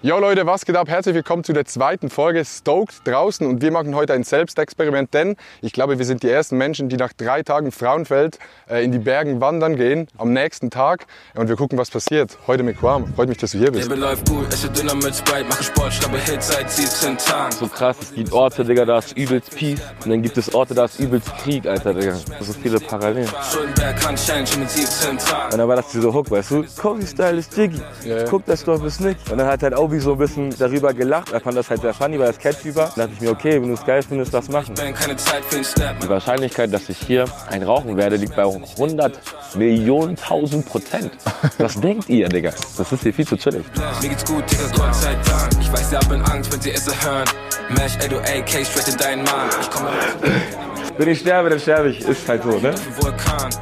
Jo Leute, was geht ab? Herzlich willkommen zu der zweiten Folge Stoked draußen und wir machen heute ein Selbstexperiment, denn ich glaube, wir sind die ersten Menschen, die nach drei Tagen Frauenfeld äh, in die Bergen wandern gehen, am nächsten Tag und wir gucken, was passiert. Heute mit Quam. Freut mich, dass du hier bist. Leben läuft gut, esse Döner mit Sprite, mache Sport, schreibe Hits seit 17 Tagen. so krass. Es gibt Orte, Digga, da ist übelst Peace. Und dann gibt es Orte, da ist übelst Krieg, Alter, Digga. So viele Parallelen. Schuldenberg kann Change mit 17 Tagen. Und dann war das dieser Hook, weißt du? Cozy Style ist Jiggy. Ja, ja. Guck, das Dorf ist nicht. Und dann hat halt Obi so ein bisschen darüber gelacht. Er fand das halt sehr funny, weil das catchy war. Dann dachte ich mir, okay, wenn du es geil findest, das machen. Die Wahrscheinlichkeit, dass ich hier ein Rauchen werde, liegt bei 100 Millionen tausend Prozent. Was denkt ihr, Digga? Das ist hier viel zu chillig. mir geht's gut, Digga, Gott sei Dank. Ich weiß, sie haben Angst, wenn sie es hören. Mesh, ey, du AK, straight in deinen Mann. Ich komme Wenn ich sterbe, dann sterbe ich. Ist halt so, ne?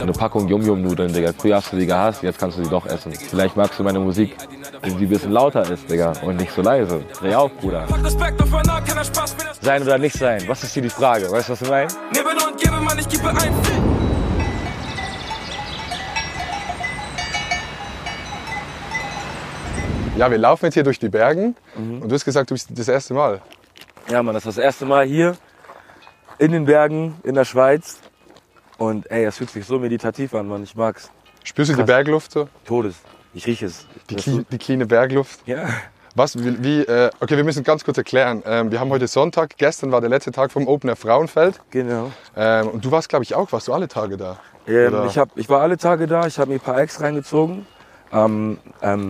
Eine Packung Yum-Yum-Nudeln, Digga. Früher hast du die gehasst, jetzt kannst du die doch essen. Vielleicht magst du meine Musik, wenn sie ein bisschen lauter ist, Digga. Und nicht so leise. Dreh auf, Bruder. Sein oder nicht sein? Was ist hier die Frage? Weißt du, was ich meine? Neben und gebe, Mann, ich gebe ein. Ja, wir laufen jetzt hier durch die Bergen Mhm. und du hast gesagt, du bist das erste Mal. Ja, Mann, das ist das erste Mal hier in den Bergen in der Schweiz. Und ey, es fühlt sich so meditativ an, Mann. Ich mag's. Spürst du die Krass. Bergluft so? Todes. Ich rieche es. Die, clean, die cleane Bergluft? Ja. Was, wie, wie äh, okay, wir müssen ganz kurz erklären. Ähm, wir haben heute Sonntag, gestern war der letzte Tag vom Open Air Frauenfeld. Genau. Ähm, und du warst, glaube ich, auch, warst du alle Tage da? Ähm, ich, hab, ich war alle Tage da, ich habe mir ein paar Acts reingezogen. Am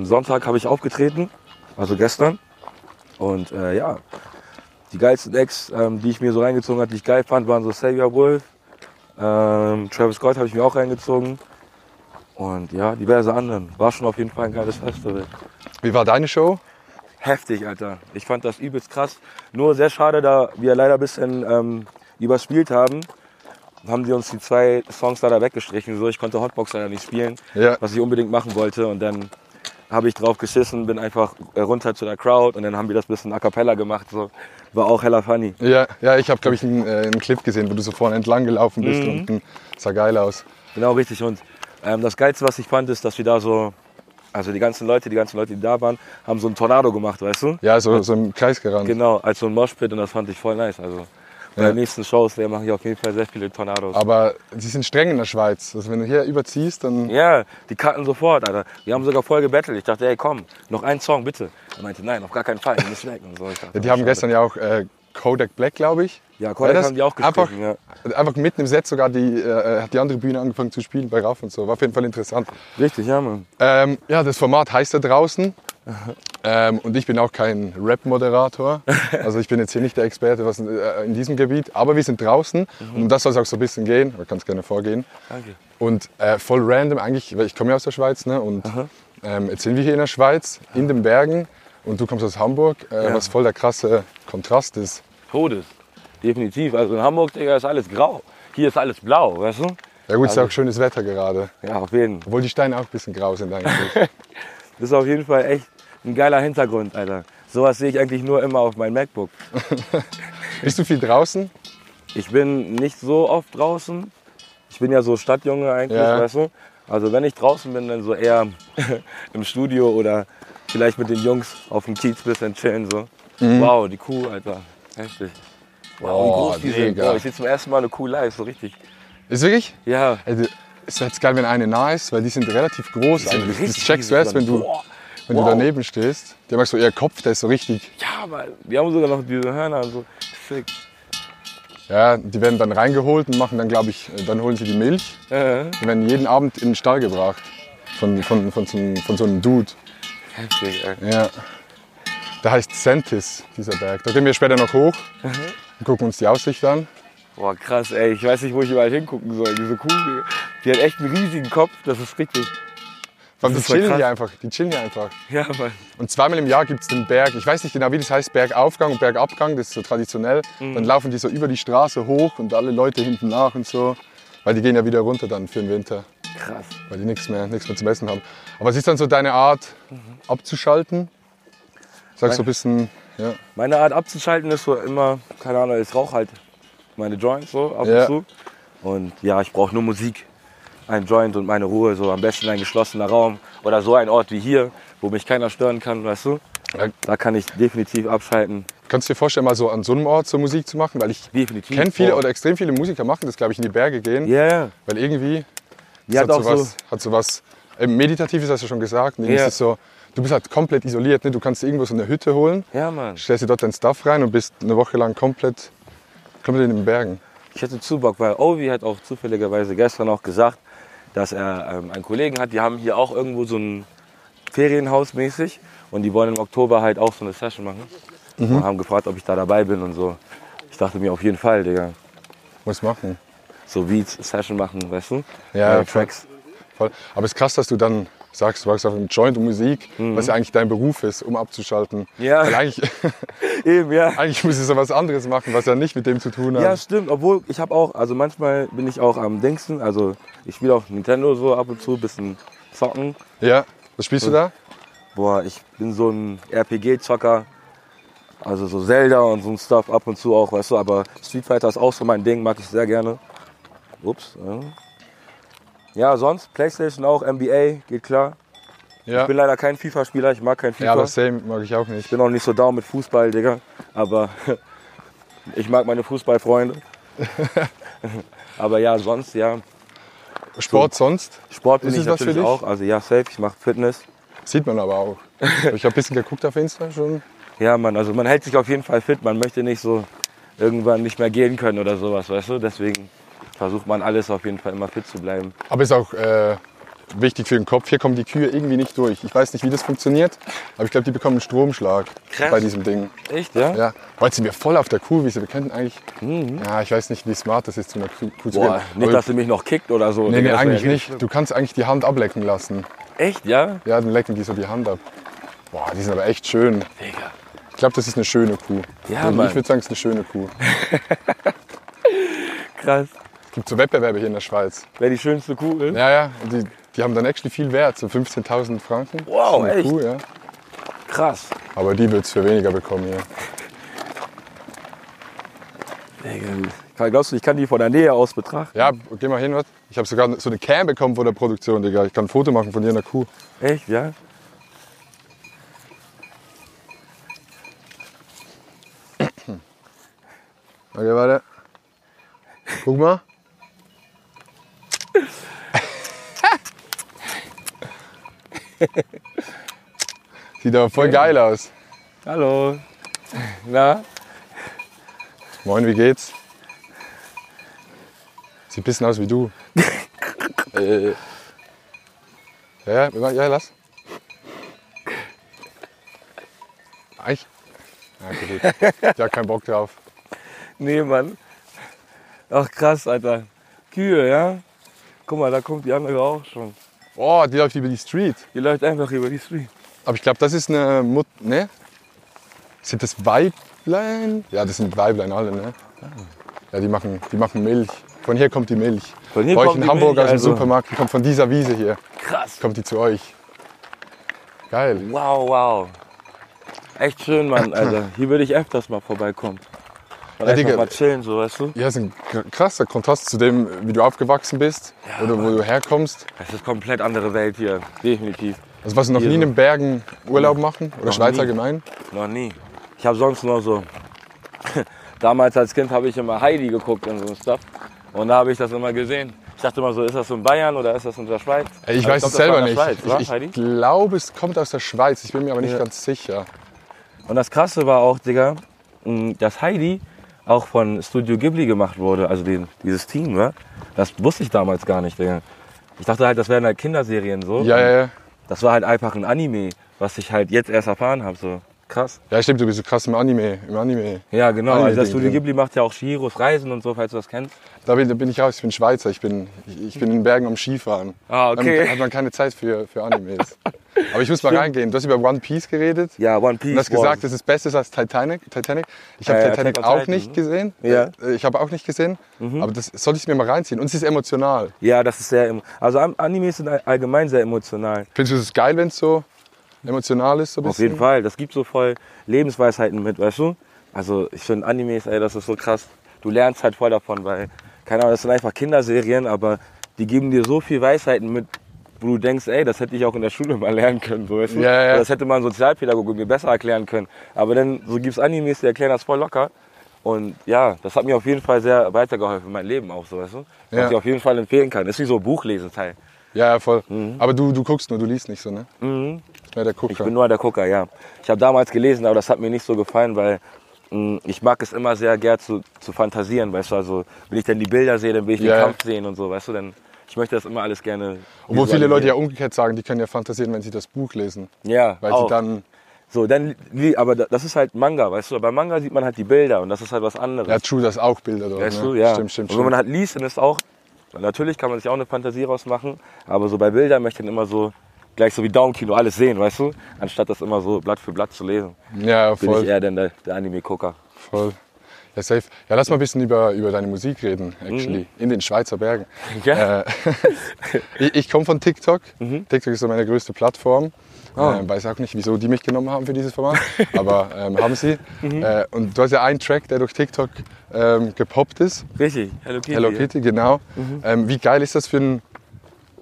Sonntag habe ich aufgetreten, also gestern. Und äh, ja, die geilsten Acts, ähm, die ich mir so reingezogen habe, die ich geil fand, waren so Savior Wolf. Ähm, Travis Scott habe ich mir auch reingezogen. Und ja, diverse anderen. War schon auf jeden Fall ein geiles Festival. Wie war deine Show? Heftig, Alter. Ich fand das übelst krass. Nur sehr schade, da wir leider ein bisschen ähm, überspielt haben, haben die uns die zwei Songs leider weggestrichen. So, ich konnte Hotbox leider nicht spielen, Ja. was ich unbedingt machen wollte. Und dann habe ich drauf geschissen, bin einfach äh, runter zu der Crowd und dann haben wir das bisschen a cappella gemacht. So. War auch heller funny. Ja, ja ich habe, glaube ich, einen, äh, einen Clip gesehen, wo du so vorne entlang gelaufen bist Mhm. und sah geil aus. Genau richtig. Und ähm, das Geilste, was ich fand, ist, dass wir da so, also die ganzen Leute, die ganzen Leute, die da waren, haben so einen Tornado gemacht, weißt du? Ja, so, so im Kreis gerannt. Genau, als so ein Moshpit und das fand ich voll nice. Also bei Ja. den nächsten Shows, da mache ich auf jeden Fall sehr viele Tornados. Aber sie sind streng in der Schweiz. Also wenn du hier überziehst, dann... Ja, die cutten sofort, Alter. Wir haben sogar voll gebettelt. Ich dachte, ey, komm, noch ein Song, bitte. Er meinte, nein, auf gar keinen Fall, ihr müsst weg. Und so. Dachte, Ja, die haben schade. gestern ja auch äh, Kodak Black, glaube ich. Ja, Kodak haben die auch einfach, gestrichen, ja. einfach mitten im Set sogar die, äh, hat die andere Bühne angefangen zu spielen bei Raff und so. War auf jeden Fall interessant. Richtig, ja, Mann. Ähm, ja, das Format heißt da draußen. Ähm, und ich bin auch kein Rap-Moderator. Also ich bin jetzt hier nicht der Experte was, äh, in diesem Gebiet. Aber wir sind draußen und um das soll es auch so ein bisschen gehen. Du kannst gerne vorgehen. Danke. Und äh, voll random eigentlich, weil ich komme ja aus der Schweiz. Ne? Und ähm, jetzt sind wir hier in der Schweiz, in den Bergen. Und du kommst aus Hamburg, äh, Ja. was voll der krasse Kontrast ist. Todes. Definitiv. Also in Hamburg, Digga, ist alles grau. Hier ist alles blau, weißt du? Ja gut, ist ja Also- auch schönes Wetter gerade. Ja, auf jeden Fall. Obwohl die Steine auch ein bisschen grau sind eigentlich. Das ist auf jeden Fall echt ein geiler Hintergrund, Alter. Sowas sehe ich eigentlich nur immer auf meinem MacBook. Bist du viel draußen? Ich bin nicht so oft draußen. Ich bin ja so Stadtjunge eigentlich, Ja. weißt du? Also wenn ich draußen bin, dann so eher im Studio oder vielleicht mit den Jungs auf dem Kiez bisschen chillen so. Mhm. Wow, die Kuh, Alter. Heftig. Wow, wie groß die sind. Boah, ich sehe zum ersten Mal eine Kuh live, so richtig. Ist wirklich? Ja. Also, ist jetzt geil, wenn eine nah ist, weil die sind relativ groß sind eigentlich. Das checkst du erst, wenn du, Boah. wenn Wow. du daneben stehst. Die haben auch so ihr Kopf, der ist so richtig. Ja, aber die haben sogar noch diese Hörner und so. Sick. Ja, die werden dann reingeholt und machen dann, glaube ich, äh, dann holen sie die Milch. Äh, Die werden jeden Abend in den Stall gebracht. Von, von, von, so, einem- von so einem Dude. heftig, ey. Ja. Der heißt Sentis, dieser Berg. Da gehen wir später noch hoch Mhm. und gucken uns die Aussicht an. Boah, krass, ey. Ich weiß nicht, wo ich überall hingucken soll. Diese Kuh, die- hat echt einen riesigen Kopf. Das ist richtig. Allem, die chillen krass. hier einfach. Die chillen hier einfach. Ja, Mann. Und zweimal im Jahr gibt es den Berg, ich weiß nicht genau, wie das heißt, Bergaufgang und Bergabgang, das ist so traditionell. Mhm. Dann laufen die so über die Straße hoch und alle Leute hinten nach und so. Weil die gehen ja wieder runter dann für den Winter, Krass. weil die nichts mehr, nichts mehr zum Essen haben. Aber was ist dann so deine Art, abzuschalten? Sagst du ein bisschen, ja. Meine Art abzuschalten ist so immer, keine Ahnung, ich rauche halt meine Joints so ab Ja. und zu. Und ja, ich brauche nur Musik. Ein Joint und meine Ruhe, so am besten ein geschlossener Raum oder so ein Ort wie hier, wo mich keiner stören kann, weißt du? Ja. Da kann ich definitiv abschalten. Kannst du dir vorstellen, mal so an so einem Ort so Musik zu machen? Weil ich kenne viele Oh. oder extrem viele Musiker machen das, glaube ich, in die Berge gehen. Ja, ja. Weil irgendwie Ja, hat, so so. was, hat so was Meditatives, hast du schon gesagt. Irgendwie Ja. ist so, du bist halt komplett isoliert. Ne? Du kannst dir irgendwo so eine Hütte holen, Ja, Mann. stellst dir dort dein Stuff rein und bist eine Woche lang komplett, komplett in den Bergen. Ich hätte zu Bock, weil Ovi hat auch zufälligerweise gestern auch gesagt, dass er ähm, einen Kollegen hat, die haben hier auch irgendwo so ein Ferienhaus mäßig und die wollen im Oktober halt auch so eine Session machen. Mhm. Und haben gefragt, ob ich da dabei bin und so. Ich dachte mir auf jeden Fall, Digga. Muss machen. So Beats, Session machen, weißt du? Ja, äh, Tracks. Voll. Aber es ist krass, dass du dann sagst, du machst auch einen Joint und Musik, Mhm. was ja eigentlich dein Beruf ist, um abzuschalten. Ja. Weil eigentlich, Eben, ja. eigentlich ich so was anderes machen, was ja nicht mit dem zu tun hat. Ja, stimmt. Obwohl ich habe auch, also manchmal bin ich auch am Dingsten. Also ich spiele auch Nintendo so ab und zu, bisschen zocken. Ja. Was spielst du da? Boah, ich bin so ein RPG-Zocker. Also so Zelda und so ein Stuff ab und zu auch, weißt du. Aber Street Fighter ist auch so mein Ding, mag ich sehr gerne. Ups. Ja, ja sonst Playstation auch, NBA, geht klar. Ja. Ich bin leider kein FIFA-Spieler, ich mag kein FIFA. Ja, aber same mag ich auch nicht. Ich bin auch nicht so down mit Fußball, Digga. Aber ich mag meine Fußballfreunde. aber ja, sonst, ja. Sport sonst? Sport bin Ist ich natürlich auch. Also ja, safe, ich mache Fitness. Sieht man aber auch. Ich habe ein bisschen geguckt auf Insta schon. Ja, man, also man hält sich auf jeden Fall fit. Man möchte nicht so irgendwann nicht mehr gehen können oder sowas, weißt du? Deswegen versucht man alles auf jeden Fall immer fit zu bleiben. Aber ist auch äh, wichtig für den Kopf. Hier kommen die Kühe irgendwie nicht durch. Ich weiß nicht, wie das funktioniert, aber ich glaube, die bekommen einen Stromschlag Krass. bei diesem Ding. Echt, ja? Ja. Heute sind wir voll auf der Kuhwiese. Wir könnten eigentlich. Ja, ich weiß nicht, wie smart das ist, zu einer Kuh, Kuh zu Mhm. Boah, gehen. nicht, dass sie mich noch kickt oder so. Nee, nee, eigentlich ja nicht. Du kannst eigentlich die Hand ablecken lassen. Echt, ja? Ja, dann lecken die so die Hand ab. Boah, die sind aber echt schön. Digga. Ich glaube, das ist eine schöne Kuh. Ja, Also Mann. ich würde sagen, es ist eine schöne Kuh. Krass. Gibt so Wettbewerbe hier in der Schweiz. Wer die schönste Kuh ist? Ja, ja, die, die haben dann actually viel Wert, so 15.000 Franken. Wow, eine echt? Kuh, ja. Krass. Aber die wird es für weniger bekommen hier. Digga. Glaubst du, ich kann die von der Nähe aus betrachten? Ja, geh mal hin, was? Ich habe sogar so eine Cam bekommen von der Produktion, Digga. Ich kann ein Foto machen von dir in der Kuh. Echt, ja? Okay, warte. Guck mal. Sieht aber voll geil aus. Hallo. Na? Moin, wie geht's? Sieht ein bisschen aus wie du. Äh, Ja, ja, ja, lass. Eigentlich. Ja, okay, gut. Ich hab keinen Bock drauf. nee, Mann. Ach krass, Alter. Kühe, ja? Guck mal, da kommt die andere auch schon. Oh, die läuft über die Street. Die läuft einfach über die Street. Aber ich glaube, das ist eine Mut. Ne? Sind das Weiblein? Ja, das sind Weiblein alle, ne? Ja, die machen, die machen Milch. Von hier kommt die Milch. Von hier Bei euch kommt in die Hamburg Milch, aus dem also. Supermarkt, die kommt von dieser Wiese hier. Krass. Kommt die zu euch. Geil. Wow, wow. Echt schön, Mann, Alter. Hier würde ich öfters mal vorbeikommen. Ja, Digga. mal chillen, so, weißt du? Ja, ist ein kr- krasser Kontrast zu dem, wie du aufgewachsen bist oder wo du herkommst. Es ist komplett andere Welt hier, definitiv. Also was du noch Hier nie in so. den Bergen Urlaub machen oder Noch Schweiz nie. allgemein? Noch nie. Ich habe sonst nur so. Damals als Kind habe ich immer Heidi geguckt und so Stuff. Und da habe ich das immer gesehen. Ich dachte immer so, ist das in Bayern oder ist das in der Schweiz? Ich Aber weiß glaub, es das selber in nicht. Schweiz, ich Heidi? ich glaube, es kommt aus der Schweiz. Ich bin mir aber nicht Ja. ganz sicher. Und das Krasse war auch, Digga, mh, dass Heidi auch von Studio Ghibli gemacht wurde, also den, dieses Team, ne? Das wusste ich damals gar nicht, Digga. Ich dachte halt, das wären halt Kinderserien so. Ja, ja, ja. Das war halt einfach ein Anime, was ich halt jetzt erst erfahren habe. So krass. Ja, stimmt, du bist so krass im Anime. Im Anime. Ja, genau. Anime Also das Studio. Ghibli macht ja auch Shihiros Reisen und so, falls du das kennst. Da bin, da bin ich raus. Ich bin Schweizer. Ich bin, ich, ich bin in den Bergen am Skifahren. Ah, okay. Dann hat man keine Zeit für, für Animes. Aber ich muss mal reingehen. Du hast über One Piece geredet. Ja, One Piece. Und hast gesagt, das ist besser als Titanic. Titanic. Ich habe ja, Titanic auch Titan, nicht ne? gesehen. Ja. Mhm. Äh, Ich habe auch nicht gesehen. Aber das sollte ich mir mal reinziehen. Und es ist emotional. Ja, das ist sehr. Also An- Animes sind all- allgemein sehr emotional. Findest du es geil, wenn es so emotional ist? So ein Auf jeden? Fall. Das gibt so voll Lebensweisheiten mit, weißt du? Also ich finde Animes, ey, das ist so krass. Du lernst halt voll davon, weil, keine Ahnung, das sind einfach Kinderserien, aber die geben dir so viel Weisheiten mit, wo du denkst, ey, das hätte ich auch in der Schule mal lernen können, so weißt du? Ja, ja. Das hätte mal ein Sozialpädagoge mir besser erklären können. Aber dann so gibt's Animes, die erklären das voll locker. Und ja, das hat mir auf jeden Fall sehr weitergeholfen, mein Leben auch so, weißt du? Was Ja. ich auf jeden Fall empfehlen kann. Das ist wie so Buchleseteil. Ja, ja, voll. Aber du, du guckst nur, du liest nicht so, ne? Mhm. Ja, der Ich Gucker. bin nur der Gucker, ja. Ich habe damals gelesen, aber das hat mir nicht so gefallen, weil mh, ich mag es immer sehr gern zu, zu fantasieren, weißt du, also wenn ich dann die Bilder sehe, dann will ich Ja, den ja. Kampf sehen und so, weißt du, dann ich möchte das immer alles gerne. Obwohl viele Leute ja umgekehrt sagen, die können ja fantasieren, wenn sie das Buch lesen. ja, Weil auch. sie dann, so, dann, aber da- das ist halt Manga, weißt du, bei Manga sieht man halt die Bilder und das ist halt was anderes. ja, true, das auch Bilder dort. Weißt ne? du, ja. Stimmt, stimmt, und wenn man halt liest, dann ist auch, natürlich kann man sich auch eine Fantasie rausmachen, aber so bei Bildern möchte ich dann immer so, gleich so wie Daumenkino alles sehen, weißt du, anstatt das immer so Blatt für Blatt zu lesen. ja, Bin ich voll, eher dann der, der Anime-Gucker. voll. Ja, safe. Ja, lass mal ein bisschen über, über deine Musik reden, actually. Mhm. In den Schweizer Bergen. Ja. Äh, ich ich komme von TikTok. Mhm. TikTok ist so meine größte Plattform. Ah. Äh, weiß auch nicht, wieso die mich genommen haben für dieses Format, aber ähm, haben sie. Mhm. Äh, und du hast ja einen Track, der durch TikTok ähm, gepoppt ist. Richtig, Hello Kitty. Hello Kitty, genau. Mhm. Ähm, wie geil ist das für einen,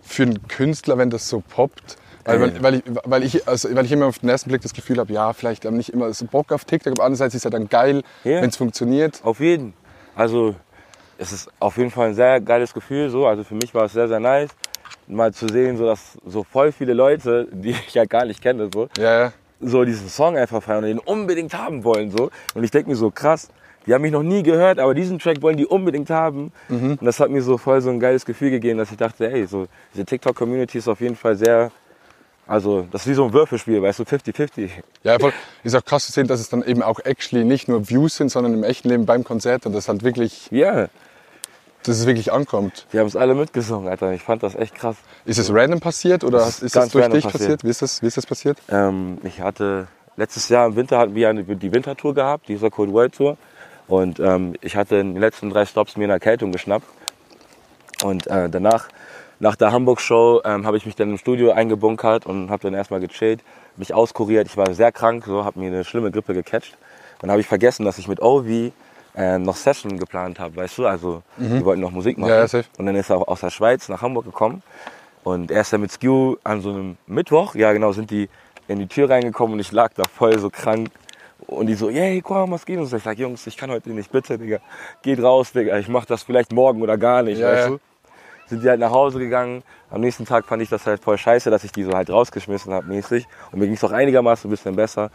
für einen Künstler, wenn das so poppt? Weil, Ey. weil, ich, weil, ich, also, weil ich immer auf den ersten Blick das Gefühl habe, ja, vielleicht haben nicht immer so Bock auf TikTok, aber andererseits ist es ja dann geil, Ja. wenn es funktioniert. Auf jeden. Also, es ist auf jeden Fall ein sehr geiles Gefühl. So. Also für mich war es sehr, sehr nice, mal zu sehen, so, dass so voll viele Leute, die ich ja gar nicht kenne, so, Ja, ja. so diesen Song einfach feiern und den unbedingt haben wollen. So. Und ich denke mir so, krass, die haben mich noch nie gehört, aber diesen Track wollen die unbedingt haben. Und das hat mir so voll so ein geiles Gefühl gegeben, dass ich dachte, ey, so, diese TikTok-Community ist auf jeden Fall sehr, also das ist wie so ein Würfelspiel, weißt du, 50-50. Ja, voll. Ist auch krass zu sehen, dass es dann eben auch actually nicht nur Views sind, sondern im echten Leben beim Konzert und das halt wirklich, Ja, dass es wirklich ankommt. wir haben es alle mitgesungen, Alter. Ich fand das echt krass. Ist es random passiert oder Das ist, ist das durch dich passiert? passiert. Wie, ist das, wie ist das passiert? Ähm, ich hatte letztes Jahr im Winter hatten wir eine, die Wintertour gehabt, dieser Cold World Tour. Und ähm, ich hatte in den letzten drei Stops mir eine Erkältung geschnappt. Und äh, danach, nach der Hamburg-Show, ähm, habe ich mich dann im Studio eingebunkert und habe dann erstmal gechillt, mich auskuriert. Ich war sehr krank, so habe mir eine schlimme Grippe gecatcht. Dann habe ich vergessen, dass ich mit Ovi äh, noch Session geplant habe, weißt du? Also wir wollten noch Musik machen. Ja, safe. Und dann ist er auch aus der Schweiz nach Hamburg gekommen. Und er ist dann mit Skew an so einem Mittwoch, ja genau, sind die in die Tür reingekommen und ich lag da voll so krank. Und die so, yay, komm, was geht uns? Ich sag, Jungs, ich kann heute nicht, bitte, Digga. Geht raus, Digga, ich mach das vielleicht morgen oder gar nicht, Ja, weißt du? Sind die halt nach Hause gegangen. Am nächsten Tag fand ich das halt voll scheiße, dass ich die so halt rausgeschmissen habe mäßig. Und mir ging's auch einigermaßen ein bisschen besser.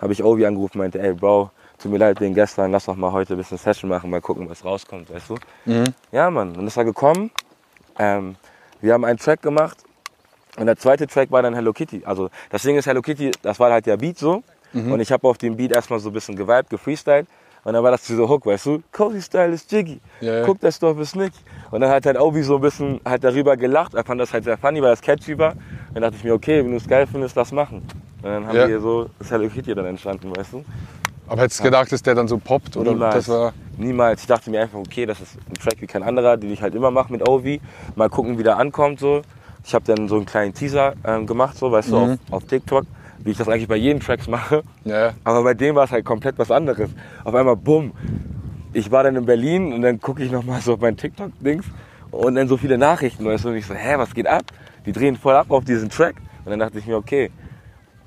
Habe ich Ovi angerufen, meinte, ey, Bro, tut mir leid wegen gestern, lass doch mal heute ein bisschen Session machen, mal gucken, was rauskommt, weißt du? Ja, Mann, dann ist er gekommen. Ähm, wir haben einen Track gemacht und der zweite Track war dann Hello Kitty. Also das Ding ist Hello Kitty, das war halt der Beat so. Und ich habe auf dem Beat erstmal so ein bisschen geweibt, gefreestylt. Und dann war das dieser Hook, weißt du? Cozy Style ist Jiggy. Ja. Guck, das Dorf ist Nick. Und dann hat halt Obi so ein bisschen halt darüber gelacht. Er fand das halt sehr funny, weil das catchy war. Dann dachte ich mir, okay, wenn du es geil findest, lass machen. Und dann haben Ja. wir so das Hello Kitty dann entstanden, weißt du? Aber hättest du gedacht, dass der dann so poppt? Oder Niemals. das war. Niemals. Ich dachte mir einfach, okay, das ist ein Track wie kein anderer, den ich halt immer mache mit Ovi. Mal gucken, wie der ankommt. So. Ich habe dann so einen kleinen Teaser ähm, gemacht, so, weißt du, auf, auf TikTok, wie ich das eigentlich bei jedem Tracks mache. Ja, ja. Aber bei dem war es halt komplett was anderes. Auf einmal, bumm. Ich war dann in Berlin und dann gucke ich nochmal so auf mein TikTok-Dings und dann so viele Nachrichten, weißt du, und ich so, hä, was geht ab? Die drehen voll ab auf diesen Track. Und dann dachte ich mir, okay.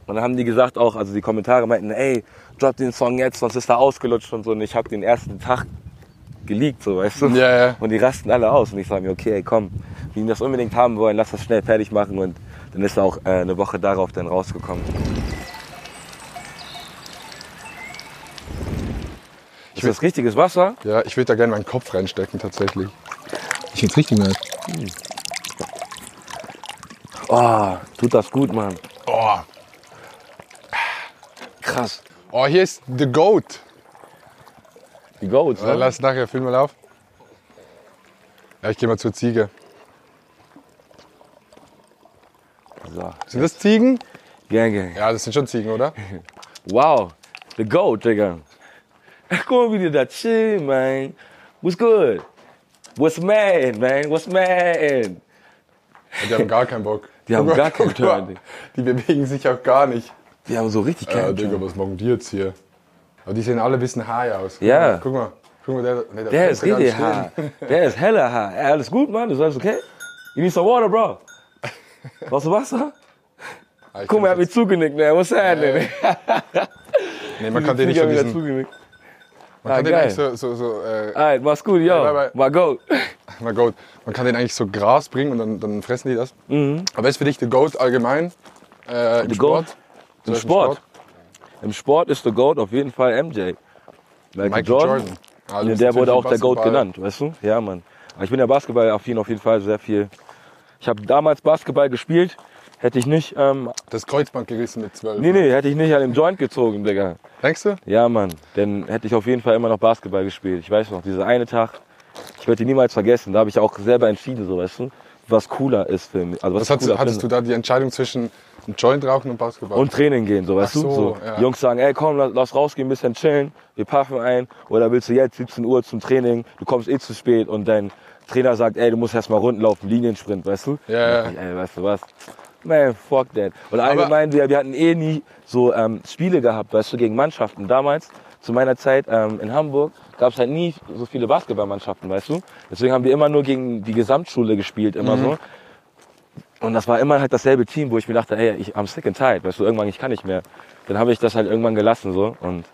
Und dann haben die gesagt auch, also die Kommentare meinten, ey, drop den Song jetzt, sonst ist er ausgelutscht und so. Und ich habe den ersten Tag geleakt, so, weißt du? Ja, ja. Und die rasten alle aus. Und ich sage mir, okay, ey, komm, wenn die das unbedingt haben wollen, lass das schnell fertig machen. Und dann ist er auch äh, eine Woche darauf dann rausgekommen. Ist das richtiges Wasser? Ja, ich würde da gerne meinen Kopf reinstecken tatsächlich. Ich find's richtig nice. Oh, tut das gut, Mann. Oh, Krass. Oh hier ist The Goat. Die Goats, Ja, ne? lass nachher, film mal auf. Ja, ich gehe mal zur Ziege. So. Sind das Ziegen? Gang, gang. Ja, das sind schon Ziegen, oder? Wow, the Goat, Digga. Guck mal, wie die da chillen, man. What's good? What's mad, man? What's mad? Die haben gar keinen Bock. Die haben gar keinen Digga. Die bewegen sich auch gar nicht. Die haben so richtig Ja, keinen Digga, Turn. was machen die jetzt hier? Aber die sehen alle ein bisschen high aus. Ja. Guck mal. Guck mal, der, nee, Der bleibt ist richtig stehen. Der ist heller. Ey, alles gut, Mann? Ist alles okay? You need some water, bro? Brauchst du Wasser? Ah, Guck mal, er hat mich zugenickt, ne? Was er denn? jetzt- Nee, man kann den nicht Ich so diesen, zugenickt. man Ah, kann den geil. eigentlich so, so, so äh, Alright, mach's gut, yo. bye, bye. Mal go. na Goat, man kann den eigentlich so Gras bringen und dann, dann fressen die das. Mhm. Aber ist für dich der Goat allgemein äh, im The Sport? Goat? Im Beispiel Sport? Im Sport ist der GOAT auf jeden Fall MJ. Michael, Michael Jordan. Jordan. Ah, Ja, bist der wurde auch der GOAT genannt, weißt du? Ja, Mann. Aber ich bin der Basketballaffin auf jeden Fall sehr viel. Ich habe damals Basketball gespielt, hätte ich nicht, ähm, Das Kreuzband gerissen mit 12. nee, nee, hätte ich nicht an dem Joint gezogen, Digga. Denkst du? Ja, Mann, dann hätte ich auf jeden Fall immer noch Basketball gespielt. Ich weiß noch, dieser eine Tag, ich werde ihn niemals vergessen. Da habe ich auch selber entschieden, so, weißt du, was cooler ist für mich. Also was Was ich hattest, hattest du da die Entscheidung zwischen einem Joint rauchen und Basketball? Und Training gehen, so, weißt Ach du? so, So, ja. Jungs sagen, ey, komm, lass, lass rausgehen, ein bisschen chillen, wir paffen ein. Oder willst du jetzt 17 Uhr zum Training, du kommst eh zu spät und dein Trainer sagt, ey, du musst erst mal Runden laufen, Liniensprint, weißt du? Ja, ja. Ey, weißt du was? Man, fuck that. Und allgemein, wir, wir hatten eh nie so ähm, Spiele gehabt, weißt du, gegen Mannschaften. Damals, zu meiner Zeit ähm, in Hamburg, gab es halt nie so viele Basketballmannschaften, weißt du? Deswegen haben wir immer nur gegen die Gesamtschule gespielt, immer Mhm. so. Und das war immer halt dasselbe Team, wo ich mir dachte, ey, ich am sick and tired, weißt du, irgendwann, ich kann nicht mehr. Dann habe ich das halt irgendwann gelassen, so. Und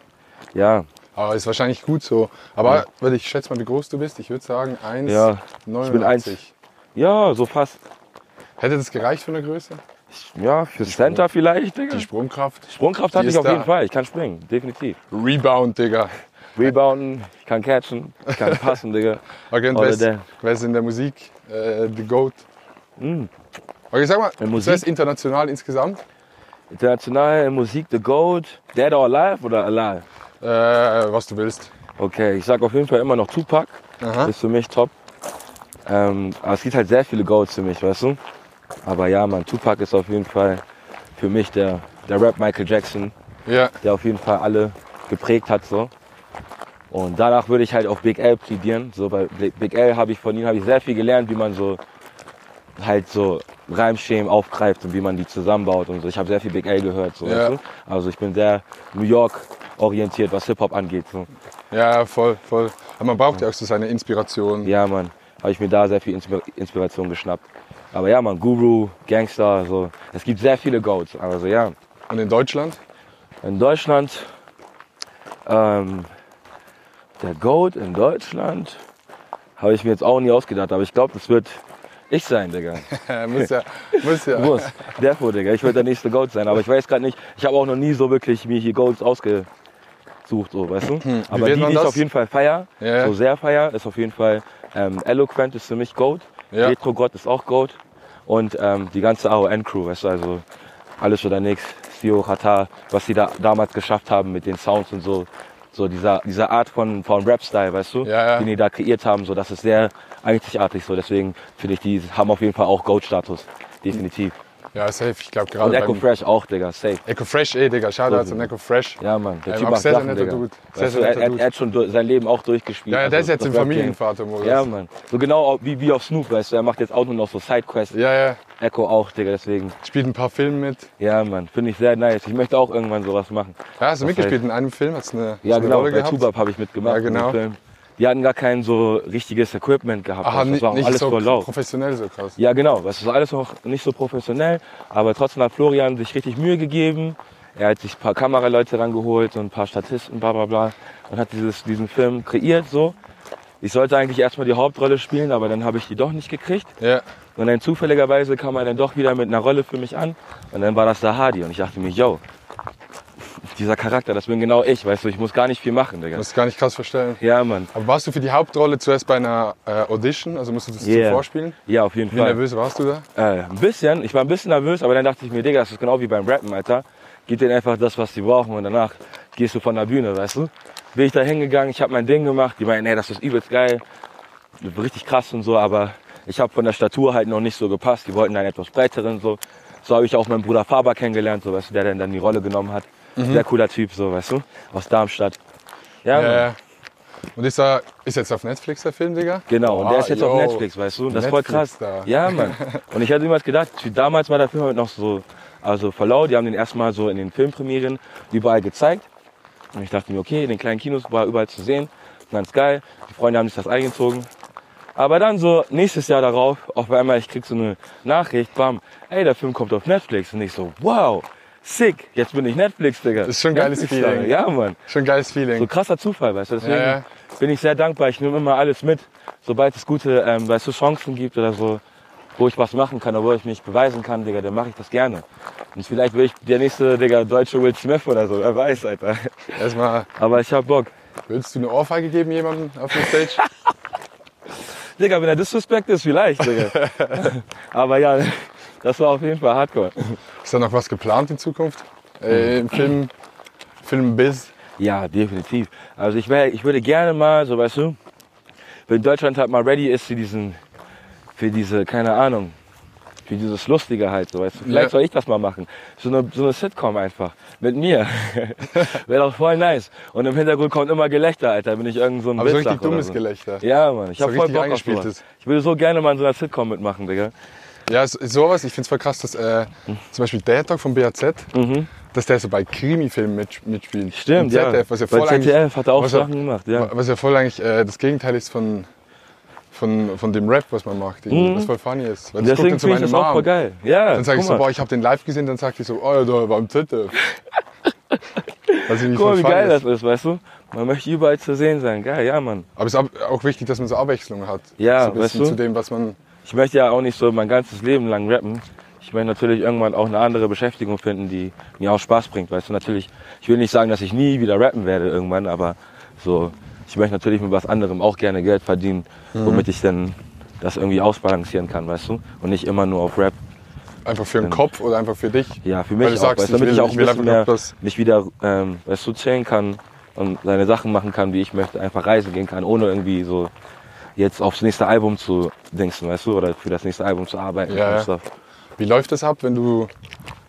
ja, Aber ist wahrscheinlich gut so. Aber würde ich schätze mal, wie groß du bist. Ich würde sagen 1,89. Ja, ich bin eins. ja, so fast. Hätte das gereicht von der Größe? Ja, für Center vielleicht, Digga. Die Sprungkraft. Sprungkraft die hatte ich auf da. jeden Fall. Ich kann springen, definitiv. Rebound, Digga. Rebounden, ich kann catchen, ich kann passen, Digga. Okay, und wer ist, wer ist in der Musik äh, the GOAT? Mm. Okay, sag mal, In Musik? ist international insgesamt? International in Musik, The Goat, Dead or Alive oder Alive? Äh, was du willst. Okay, ich sag auf jeden Fall immer noch Tupac, Aha. ist für mich top. Ähm, aber es gibt halt sehr viele Goats für mich, weißt du? Aber ja, man, Tupac ist auf jeden Fall für mich der, der Rap Michael Jackson, Ja, der auf jeden Fall alle geprägt hat, so. Und danach würde ich halt auf Big L plädieren. So bei Big L habe ich von ihm habe ich sehr viel gelernt, wie man so halt so Reimschemen aufgreift und wie man die zusammenbaut und so. Ich habe sehr viel Big L gehört, so, Ja. du? Also ich bin sehr New York orientiert, was Hip Hop angeht. So. ja, voll, voll. Aber man braucht ja auch so seine Inspiration. Ja, Mann, habe ich mir da sehr viel Inspir Inspiration geschnappt. Aber ja, man, Guru, Gangster, so. Es gibt sehr viele Goats. Also ja, Und in Deutschland? in Deutschland, ähm, der Goat in Deutschland habe ich mir jetzt auch nie ausgedacht, aber ich glaube, das wird ich sein, Digga. Muss ja, muss ja. Muss. Defo, Digga. Ich würde der nächste Goat sein, aber ich weiß gerade nicht. Ich habe auch noch nie so wirklich mir hier Goats ausgesucht, so, weißt du? Aber Hm. wird die, die ich auf jeden Fall feier, Ja, ja. so sehr feier, ist auf jeden Fall ähm, Eloquent ist für mich Goat. Ja. Retro Gott ist auch Goat. Und ähm, die ganze AON-Crew, weißt du, also alles oder nix, Sio, Chata, was die da damals geschafft haben mit den Sounds und so. So dieser, dieser Art von, von Rap-Style, weißt du, Ja, ja. den die da kreiert haben, so das ist sehr einzigartig so. Deswegen finde ich, die haben auf jeden Fall auch Goat-Status. Definitiv. Ja, safe. Ich glaube Und gerade Echo beim Fresh auch, Digga, safe. Echo Fresh, eh, Digga. Shoutouts So. an Echo Fresh. Ja, Mann, der Ähm, Typ macht sehr, sehr Sachen, netter Digga. Dude. Sehr, sehr er, netter er, Dude. er hat schon sein Leben auch durchgespielt. Ja, ja, der ist also jetzt das im Rap-Game. Familienvater-Modus. Ja, Mann. So genau wie, wie auf Snoop, weißt du, er macht jetzt auch nur noch so Sidequests. ja, ja. Echo auch, Digga, deswegen. Spielt ein paar Filme mit. Ja, Mann, finde ich sehr nice. Ich möchte auch irgendwann sowas machen. Ja, hast du Das mitgespielt in einem Film? Hast du eine, hast Ja, eine genau, Rolle bei gehabt? Tubab habe ich mitgemacht. Ja, genau. Die hatten gar kein so richtiges Equipment gehabt. Aha, das war nicht alles so voll laut. professionell so krass. Ja, genau. Das ist alles noch nicht so professionell, aber trotzdem hat Florian sich richtig Mühe gegeben. Er hat sich ein paar Kameraleute rangeholt und ein paar Statisten, bla bla bla, und hat dieses, diesen Film kreiert so. Ich sollte eigentlich erstmal die Hauptrolle spielen, aber dann habe ich die doch nicht gekriegt. Ja, Und dann zufälligerweise kam er dann doch wieder mit einer Rolle für mich an. Und dann war das der Hardy. Und ich dachte mir, yo, dieser Charakter, das bin genau ich, weißt du, ich muss gar nicht viel machen, Digga. musst du gar nicht krass verstellen. Ja, Mann. Aber warst du für die Hauptrolle zuerst bei einer äh, Audition? Also musstest du das Yeah. zuvor spielen? Ja, auf jeden Wie Fall. nervös warst du da? Äh, ein bisschen. Ich war ein bisschen nervös, aber dann dachte ich mir, Digga, das ist genau wie beim Rappen, Alter. Gib denen einfach das, was sie brauchen und danach gehst du von der Bühne, weißt du? Bin ich da hingegangen, ich habe mein Ding gemacht. Die meinten, ey, das ist übelst geil, richtig krass und so, aber ich habe von der Statur halt noch nicht so gepasst. Die wollten einen etwas breiteren so. So habe ich auch meinen Bruder Faber kennengelernt, so, weißt du, der dann die Rolle genommen hat. Sehr cooler Typ, so, weißt du, aus Darmstadt. Ja. Ja. Und ist, da, ist jetzt auf Netflix der Film, Digga? Genau, und Boah, der ist jetzt yo. auf Netflix, weißt du? Das ist voll krass. da. Ja, Mann. Und ich hätte niemals gedacht, damals war der Film halt noch so, also verlau, die haben den erstmal so in den Filmpremieren überall gezeigt. Und ich dachte mir, okay, in den kleinen Kinos war überall zu sehen. Ganz geil. Die Freunde haben sich das eingezogen. Aber dann so nächstes Jahr darauf, auf einmal, ich krieg so eine Nachricht, bam, ey, der Film kommt auf Netflix. Und ich so, wow, sick, jetzt bin ich Netflix, Digga. ist schon ein geiles Netflix-Star. Feeling. Ja, Mann. Schon ein geiles So Feeling. krasser Zufall, weißt du. Deswegen Ja, ja. bin ich sehr dankbar. Ich nehme immer alles mit, sobald es gute, ähm, weißt du, Chancen gibt oder so, wo ich was machen kann, oder wo ich mich beweisen kann, Digga, dann mache ich das gerne. Und vielleicht will ich der nächste, Digga, deutsche Will Smith oder so, wer weiß, Alter. Erstmal, Aber ich hab Bock. würdest du eine Ohrfeige geben jemandem auf der Stage? Digga, wenn er disrespect ist, vielleicht, Digga. Aber ja, das war auf jeden Fall hardcore. Ist da noch was geplant in Zukunft? Äh, Im Film, Filmbiz? Ja, definitiv. Also ich, wär, ich würde gerne mal, so weißt du, wenn Deutschland halt mal ready ist für diesen, für diese, keine Ahnung, für dieses Lustige halt, so weißt du. Vielleicht Ja. soll ich das mal machen. So eine, so eine Sitcom einfach. Mit mir. Wäre doch voll nice. Und im Hintergrund kommt immer Gelächter, Alter, wenn ich irgend so ein Aber so richtig dummes so. Gelächter. Ja, Mann. Ich So hab voll Bock auf sowas. Ich würde so gerne mal in so einer Sitcom mitmachen, Digga. Ja, so- sowas, ich finde es voll krass, dass äh, zum Beispiel Talk vom BAZ, dass der so bei Krimi-Filmen mit, mitspielt. Mhm. Stimmt, Im ZDF, ja. was ja voll eigentlich, ZDF hat er auch Sachen gemacht, ja. was ja voll eigentlich äh, das Gegenteil ist von, von, von dem Rap, was man macht, irgendwie, was voll funny ist. Weil das guckt Mhm. Deswegen finde ich das auch Mom. voll geil. Ja, Dann sage ich so, mal. boah, ich habe den live gesehen, dann sagt die so, oh ja, da war im ZDF. Was irgendwie Guck mal, wie geil ist. das ist, weißt du? Man möchte überall zu sehen sein. Geil, ja, Mann. Aber es ist auch wichtig, dass man so Abwechslung hat. Ja, so ein bisschen weißt du? zu dem, was man. Ich möchte ja auch nicht so mein ganzes Leben lang rappen. Ich möchte natürlich irgendwann auch eine andere Beschäftigung finden, die mir auch Spaß bringt. Weißt du, natürlich, ich will nicht sagen, dass ich nie wieder rappen werde irgendwann, aber so, ich möchte natürlich mit was anderem auch gerne Geld verdienen, Mhm. womit ich dann das irgendwie ausbalancieren kann, weißt du? Und nicht immer nur auf Rap. Einfach für den Kopf oder einfach für dich. Ja, für mich auch, sagst, weißt, du, ich damit will- ich auch ein bisschen mehr mich wieder, ähm, weißt du, chillen kann und seine Sachen machen kann, wie ich möchte, einfach reisen gehen kann, ohne irgendwie so jetzt aufs nächste Album zu denken, weißt du, oder für das nächste Album zu arbeiten Ja, und ja. Wie läuft das ab, wenn du.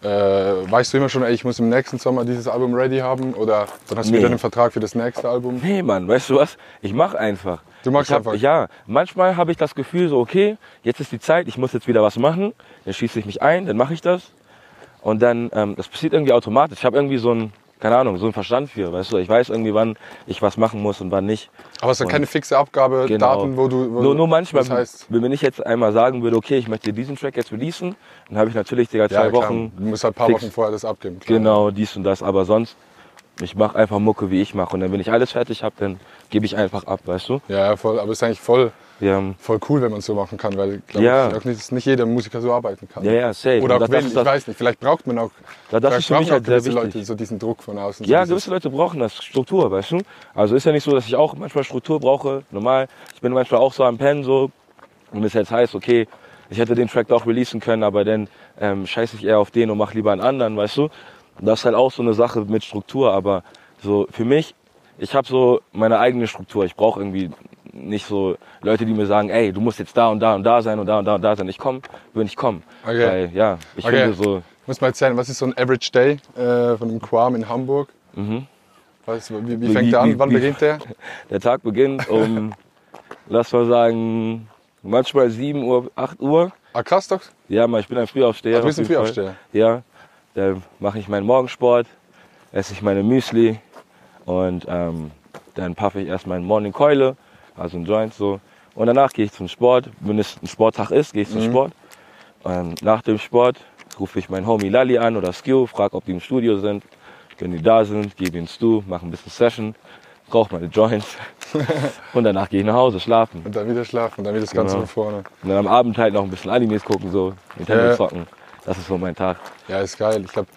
Äh, weißt du immer schon, ey, ich muss im nächsten Sommer dieses Album ready haben? Oder dann hast du Nee. wieder einen Vertrag für das nächste Album? Nee, Mann, weißt du was? Ich mach einfach. Du machst hab, einfach? Ja, manchmal habe ich das Gefühl so, okay, jetzt ist die Zeit, ich muss jetzt wieder was machen. Dann schieße ich mich ein, dann mache ich das. Und dann, ähm, das passiert irgendwie automatisch. Ich habe irgendwie so ein, keine Ahnung, so einen Verstand für, weißt du. Ich weiß irgendwie, wann ich was machen muss und wann nicht. Aber es ist keine fixe Abgabe, Genau. Daten, wo du. Wo Nur, nur manchmal, Das heißt, wenn nicht jetzt einmal sagen würde, okay, ich möchte diesen Track jetzt releasen, dann habe ich natürlich Digga, zwei ja, Wochen, du musst halt ein paar. Wochen vorher das abgeben. klar. genau, dies und das. Aber sonst, ich mache einfach Mucke, wie ich mache. Und dann, wenn ich alles fertig habe, dann gebe ich einfach ab, weißt du. Ja, voll. Aber es ist eigentlich voll, Ja, voll cool, wenn man es so machen kann, weil glaub Ja. ich nicht, dass nicht jeder Musiker so arbeiten kann. ja, ja safe. Oder auch das, will, das ich weiß nicht. Vielleicht braucht man auch, Ja, das ist für mich halt gewisse. Leute so diesen Druck von außen. so Ja, dieses- gewisse Leute brauchen das, Struktur, weißt du? Also ist ja nicht so, dass ich auch manchmal Struktur brauche, normal. Ich bin manchmal auch so am Pennen so und es jetzt heißt, okay, ich hätte den Track doch releasen können, aber dann ähm, scheiße ich eher auf den und mach lieber einen anderen, weißt du? Das ist halt auch so eine Sache mit Struktur, aber so für mich, ich habe so meine eigene Struktur. Ich brauche irgendwie nicht so Leute, die mir sagen, ey, du musst jetzt da und da und da sein und da und da und da sein. Ich komme, wenn ich komme. Okay. Weil, ja, ich Okay. finde so, Muss mal erzählen, was ist so ein Average Day äh, von einem Quam in Hamburg? Was, wie, wie Wie- fängt der wie- an? Wann wie- beginnt der? Der Tag beginnt um, lass mal sagen, manchmal 7 Uhr, 8 Uhr. Ah, krass doch. Ja, mal, ich bin ein Frühaufsteher. Ah, du bist ein jeden Fall. Frühaufsteher. Ja, dann mache ich meinen Morgensport, esse ich meine Müsli und ähm, dann paffe ich erst meinen Morning Keule, also ein Joint so. Und danach gehe ich zum Sport. Wenn es ein Sporttag ist, gehe ich Mhm. zum Sport. Und nach dem Sport rufe ich meinen Homie Lali an oder Skew, frage, ob die im Studio sind. Wenn die da sind, gebe ihnen Stu, mache ein bisschen Session, rauche meine Joints und danach gehe ich nach Hause schlafen. Und dann wieder schlafen und dann wieder das Ganze Genau. von vorne. Und dann am Abend halt noch ein bisschen Animes gucken, so Nintendo Ja. zocken. Das ist so mein Tag. Ja, ist geil. Ich glaube,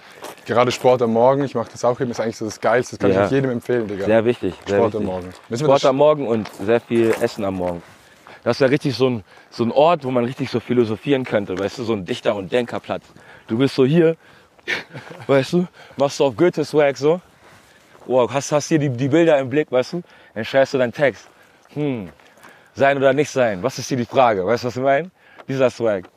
gerade Sport am Morgen, ich mache das auch eben, ist eigentlich so das Geilste. Das kann Ja. ich jedem empfehlen, Digga. Sehr wichtig. Sehr Sport wichtig. am Morgen. Müssen Sport am Morgen und sehr viel Essen am Morgen. Das ist ja richtig so ein, so ein Ort, wo man richtig so philosophieren könnte. Weißt du, so ein Dichter- und Denkerplatz. Du bist so hier, weißt du, machst du auf Goethe-Swag so. Oh, hast, hast hier die, die Bilder im Blick, weißt du? Dann schreibst du deinen Text. Hm, sein oder nicht sein? Was ist hier die Frage? Weißt du, was ich meine? Dieser Swag.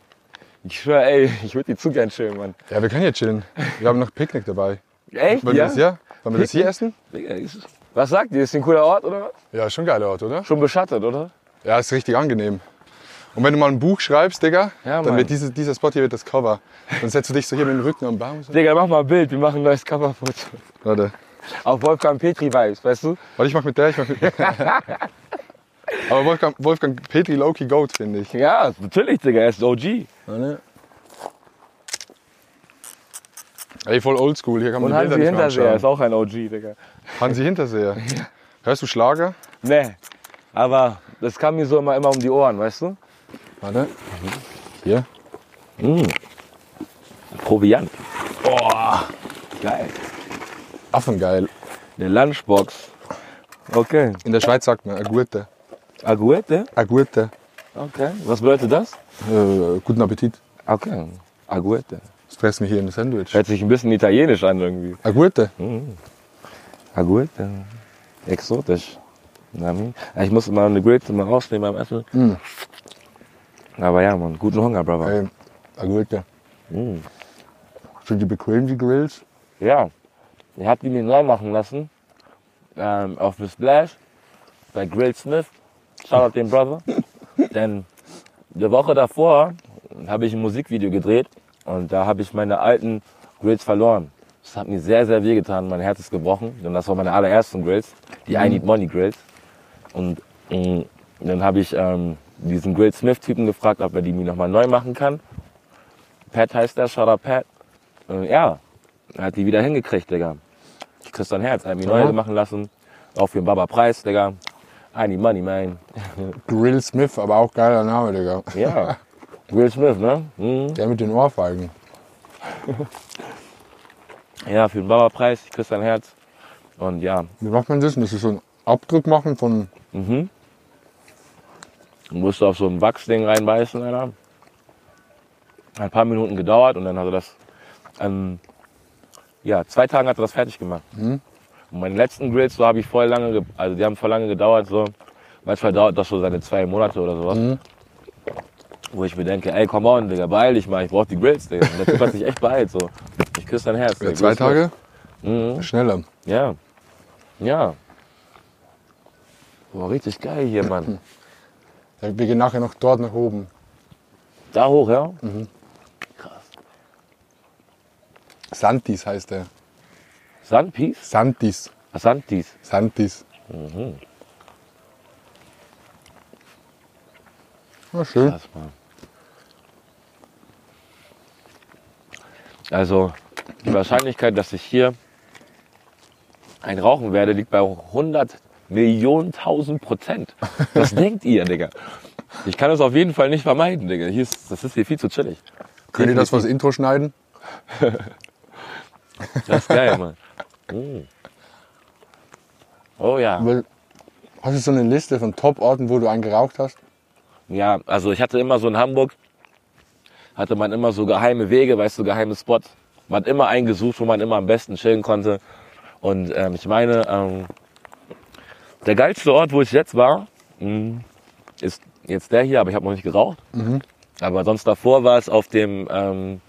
Ich schwör, ey, ich würde die zu gern chillen, Mann. Ja, wir können hier chillen. Wir haben noch Picknick dabei. Echt? Wollen wir das, ja? Wollen wir das hier essen? Ist- Was sagt ihr? Ist ein cooler Ort, oder was? Ja, ist schon ein geiler Ort, oder? Schon beschattet, oder? Ja, ist richtig angenehm. Und wenn du mal ein Buch schreibst, Digga, Ja, dann wird diese, dieser Spot hier wird das Cover. Dann setzt du dich so hier mit dem Rücken am Baum. So. Digga, mach mal ein Bild, wir machen ein neues Coverfoto. Warte. Auf Wolfgang Petri Vibes, weißt du? Warte, ich mach mit der, ich mach mit Aber Wolfgang, Wolfgang Petri Loki Goat, finde ich. Ja, natürlich, Digga, er ist OG. Ey, voll oldschool. Hier kann man Und die Bilder Hansi nicht mehr Hinterseher ist auch ein OG, Digga. Hansi Hinterseher. Hörst du Schlager? Nee, aber das kam mir so immer, immer um die Ohren, weißt du? Warte. Hier. Proviant. Boah, geil. Affengeil. Eine Lunchbox. Okay. In der Schweiz sagt man Aguete? Agurte. Okay. Was bedeutet das? Äh, guten Appetit. Okay. Aguete. Das fressen wir hier in das Sandwich. Hört sich ein bisschen italienisch an irgendwie. Agurte. Aguete. Exotisch. Nami. Ja, Ich muss mal eine Grillze mal rausnehmen beim Essen. Mm. Aber ja, man, guten Hunger, Brother. Ey, Agurte. Mm. Sind die bequem, die Grills? Ja, ich habe die mir neu machen lassen. Ähm, auf The Splash bei Grill Smith. Shoutout den Brother. Denn die Woche davor habe ich ein Musikvideo gedreht und da habe ich meine alten Grills verloren. Das hat mir sehr, sehr weh getan. Mein Herz ist gebrochen. Denn das waren meine allerersten Grills, die I Need Money Grills. Und mh, dann habe ich ähm, diesen Grill Smith-Typen gefragt, ob er die mir nochmal neu machen kann. Pat heißt der, Shoutout Pat. Und ja, er hat die wieder hingekriegt, Digga. Dein Herz. Er hat mir Ja. neue machen lassen. Auch für einen Baba Preis, Digga. I need money, man. Grill Smith, aber auch geiler Name, Digga. Ja. Will Smith, ne? Mhm. Der mit den Ohrfeigen. Ja, für den Baba Preis. Ich küsse dein Herz. Und ja, Wie macht man das? Das ist so ein Abdruck machen von. mhm. Du musst auf so ein Wachsding reinbeißen, Alter. Hat ein paar Minuten gedauert und dann hat er das, ähm, ja, zwei Tagen hat er das fertig gemacht. Und meine letzten Grills, so habe ich voll lange, ge- also die haben voll lange gedauert, so. Manchmal dauert das so seine zwei Monate oder sowas. Wo ich mir denke, ey, come on, Digga, beeil dich mal, ich brauch die Grills, Digga. Und der Typ hat sich echt beeilt, so. Ich küsse dein Herz. Ja, zwei Tage? Mhm. Schneller. Ja. Ja. Boah, richtig geil hier, Mann. Ja, wir gehen nachher noch dort nach oben. Da hoch, ja? Santis heißt der. Sandpiece? Santis. Ah. Santis. Ja, schön. Krass. Also, die Wahrscheinlichkeit, dass ich hier ein Rauchen werde, liegt bei 100 Millionen, 1000 Prozent. Was denkt ihr, Digga? Ich kann es auf jeden Fall nicht vermeiden, Digga. Hier ist, das ist hier viel zu chillig. Könnt ihr das fürs Intro schneiden? Das ist geil, Mann. Mm. Oh ja. Weil, hast du so eine Liste von Top-Orten, wo du einen geraucht hast? Ja, also ich hatte immer so in Hamburg, hatte man immer so geheime Wege, weißt du, geheime Spots. Man hat immer einen gesucht, wo man immer am besten chillen konnte. Und ähm, ich meine, ähm, der geilste Ort, wo ich jetzt war, mh, ist jetzt der hier, aber ich habe noch nicht geraucht. Aber sonst davor war es auf dem ähm,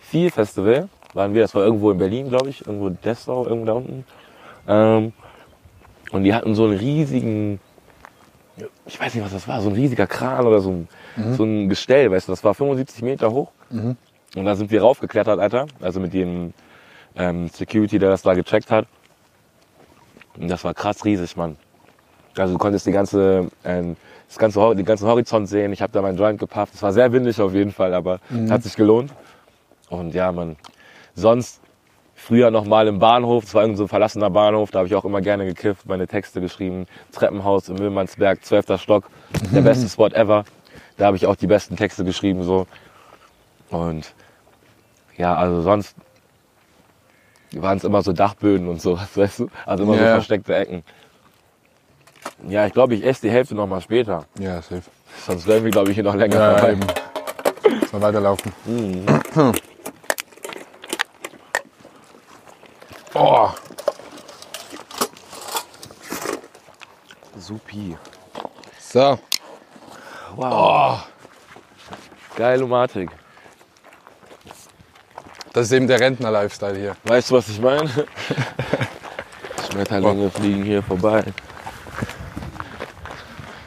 Feel Festival, waren wir, das war irgendwo in Berlin, glaube ich, irgendwo Dessau, irgendwo da unten. Ähm, und die hatten so einen riesigen, ich weiß nicht, was das war, so ein riesiger Kran oder so ein, so ein Gestell, weißt du, das war 75 Meter hoch. Und da sind wir raufgeklettert, Alter, also mit dem ähm, Security, der das da gecheckt hat. Und das war krass riesig, Mann. Also du konntest die ganze, ähm, das ganze, den ganzen Horizont sehen. Ich habe da meinen Joint gepafft. Es war sehr windig auf jeden Fall, aber hat sich gelohnt. Und ja, man. Sonst früher noch mal im Bahnhof. Es war irgend so ein verlassener Bahnhof. Da habe ich auch immer gerne gekifft, meine Texte geschrieben. Treppenhaus im Müllmannsberg, 12. Stock, der beste Spot ever. Da habe ich auch die besten Texte geschrieben so. Und ja, also sonst waren es immer so Dachböden und sowas, weißt du? Also immer so Ja. versteckte Ecken. Ja, ich glaube, ich esse die Hälfte noch mal später. Ja, safe. Sonst wären wir, glaube ich, hier noch länger Ja, dabei. eben. Mal weiterlaufen. Oh, Supi. so. Wow. Geile Matik. Das ist eben der Rentner-Lifestyle hier. Weißt du, was ich meine? Schmetterlinge fliegen hier vorbei.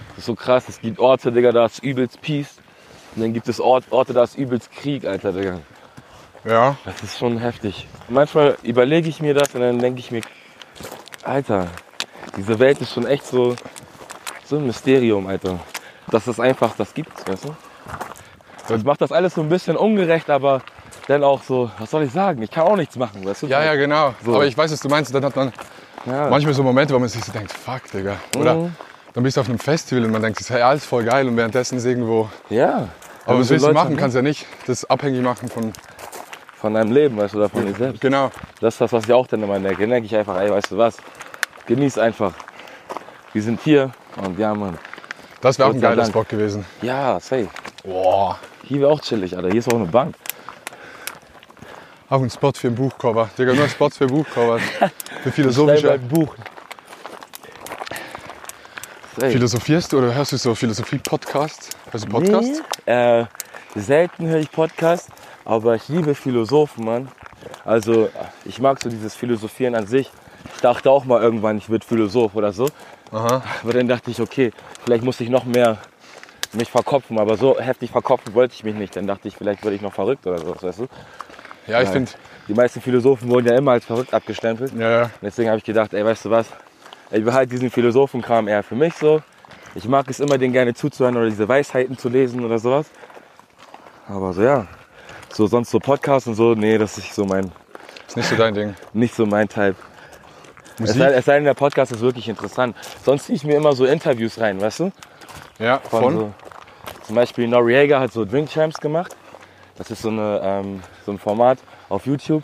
Das ist so krass. Es gibt Orte, Digga, da ist übelst Peace. Und dann gibt es Ort, Orte, da ist übelst Krieg, Alter, Digga. Ja. Das ist schon heftig. Manchmal überlege ich mir das und dann denke ich mir, Alter, diese Welt ist schon echt so, so ein Mysterium, Alter. Dass es einfach das gibt, weißt du? Das macht das alles so ein bisschen ungerecht, aber dann auch so, was soll ich sagen? Ich kann auch nichts machen, weißt du? Ja, ja, genau. So. Aber ich weiß, was du meinst. Dann hat man Ja. manchmal so Momente, wo man sich so denkt, fuck, Digga. Oder Mhm. dann bist du auf einem Festival und man denkt, das ist alles voll geil und währenddessen ist irgendwo... ja. Aber was willst du machen? haben, Kannst ja nicht das abhängig machen von... Von deinem Leben, weißt du, oder von dir selbst. Genau. Das ist das, was ich auch dann immer denke. Dann denke ich einfach, ey, weißt du was? Genieß einfach. Wir sind hier und ja, Mann. Das wäre auch ein geiler. Spot gewesen. Ja, safe. Boah. Hier wäre auch chillig, Alter. Hier ist auch eine Bank. Auch ein Spot für ein Buchcover. Digga, nur Spots für Buchcovers. Für philosophische... beim Buch. Safe. Philosophierst du oder hörst du so Philosophie-Podcasts? Hörst du Podcasts? Nee, äh, selten höre ich Podcasts, aber ich liebe Philosophen, Mann. Also ich mag so dieses Philosophieren an sich. Ich dachte auch mal irgendwann, ich würde Philosoph oder so. Aha. Aber dann dachte ich, okay, vielleicht muss ich noch mehr mich verkopfen. Aber so heftig verkopfen wollte ich mich nicht. Dann dachte ich, vielleicht werde ich noch verrückt oder so, weißt du? Ja, ich finde... Die meisten Philosophen wurden ja immer als verrückt abgestempelt. Ja, ja. Deswegen habe ich gedacht, ey, weißt du was? Ich behalte diesen Philosophenkram eher für mich so. Ich mag es immer, denen gerne zuzuhören oder diese Weisheiten zu lesen oder sowas. Aber so, ja. So sonst so Podcasts und so, nee, das ist so mein, Ist nicht so dein Ding. nicht so mein Type. Es Musik? sei, es sei denn, der Podcast ist wirklich interessant. Sonst ziehe ich mir immer so Interviews rein, weißt du? Ja, Von von? So, zum Beispiel Noriega hat so Drink Champs gemacht. Das ist so, eine, ähm, so ein Format auf YouTube.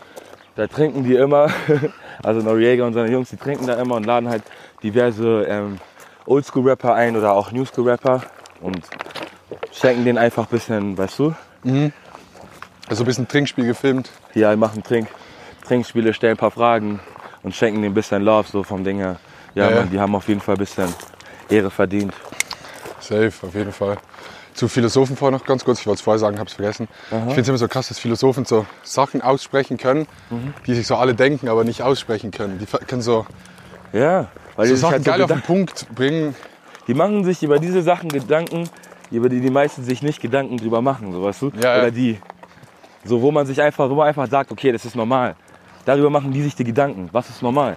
Da trinken die immer, also Noriega und seine Jungs, die trinken da immer und laden halt diverse ähm, Oldschool-Rapper ein oder auch Newschool-Rapper und schenken denen einfach ein bisschen, weißt du, Also ein bisschen Trinkspiel gefilmt. hier machen Trink, Trinkspiele, stellen ein paar Fragen und schenken denen ein bisschen Love, so vom Ding her. Ja, Ja, ja. Mann, die haben auf jeden Fall ein bisschen Ehre verdient. Safe, auf jeden Fall. Zu Philosophen vorher noch ganz kurz, ich wollte es vorher sagen, habe es vergessen. Ich finde es immer so krass, dass Philosophen so Sachen aussprechen können, Mhm. die sich so alle denken, aber nicht aussprechen können. Die können so, Ja, weil so die Sachen halt so geil auf den gedacht- Punkt bringen. Die machen sich über diese Sachen Gedanken, über die die meisten sich nicht Gedanken drüber machen, so weißt du? Ja, ja. Oder die, so wo man sich einfach, wo man einfach sagt, okay, das ist normal. Darüber machen die sich die Gedanken. Was ist normal?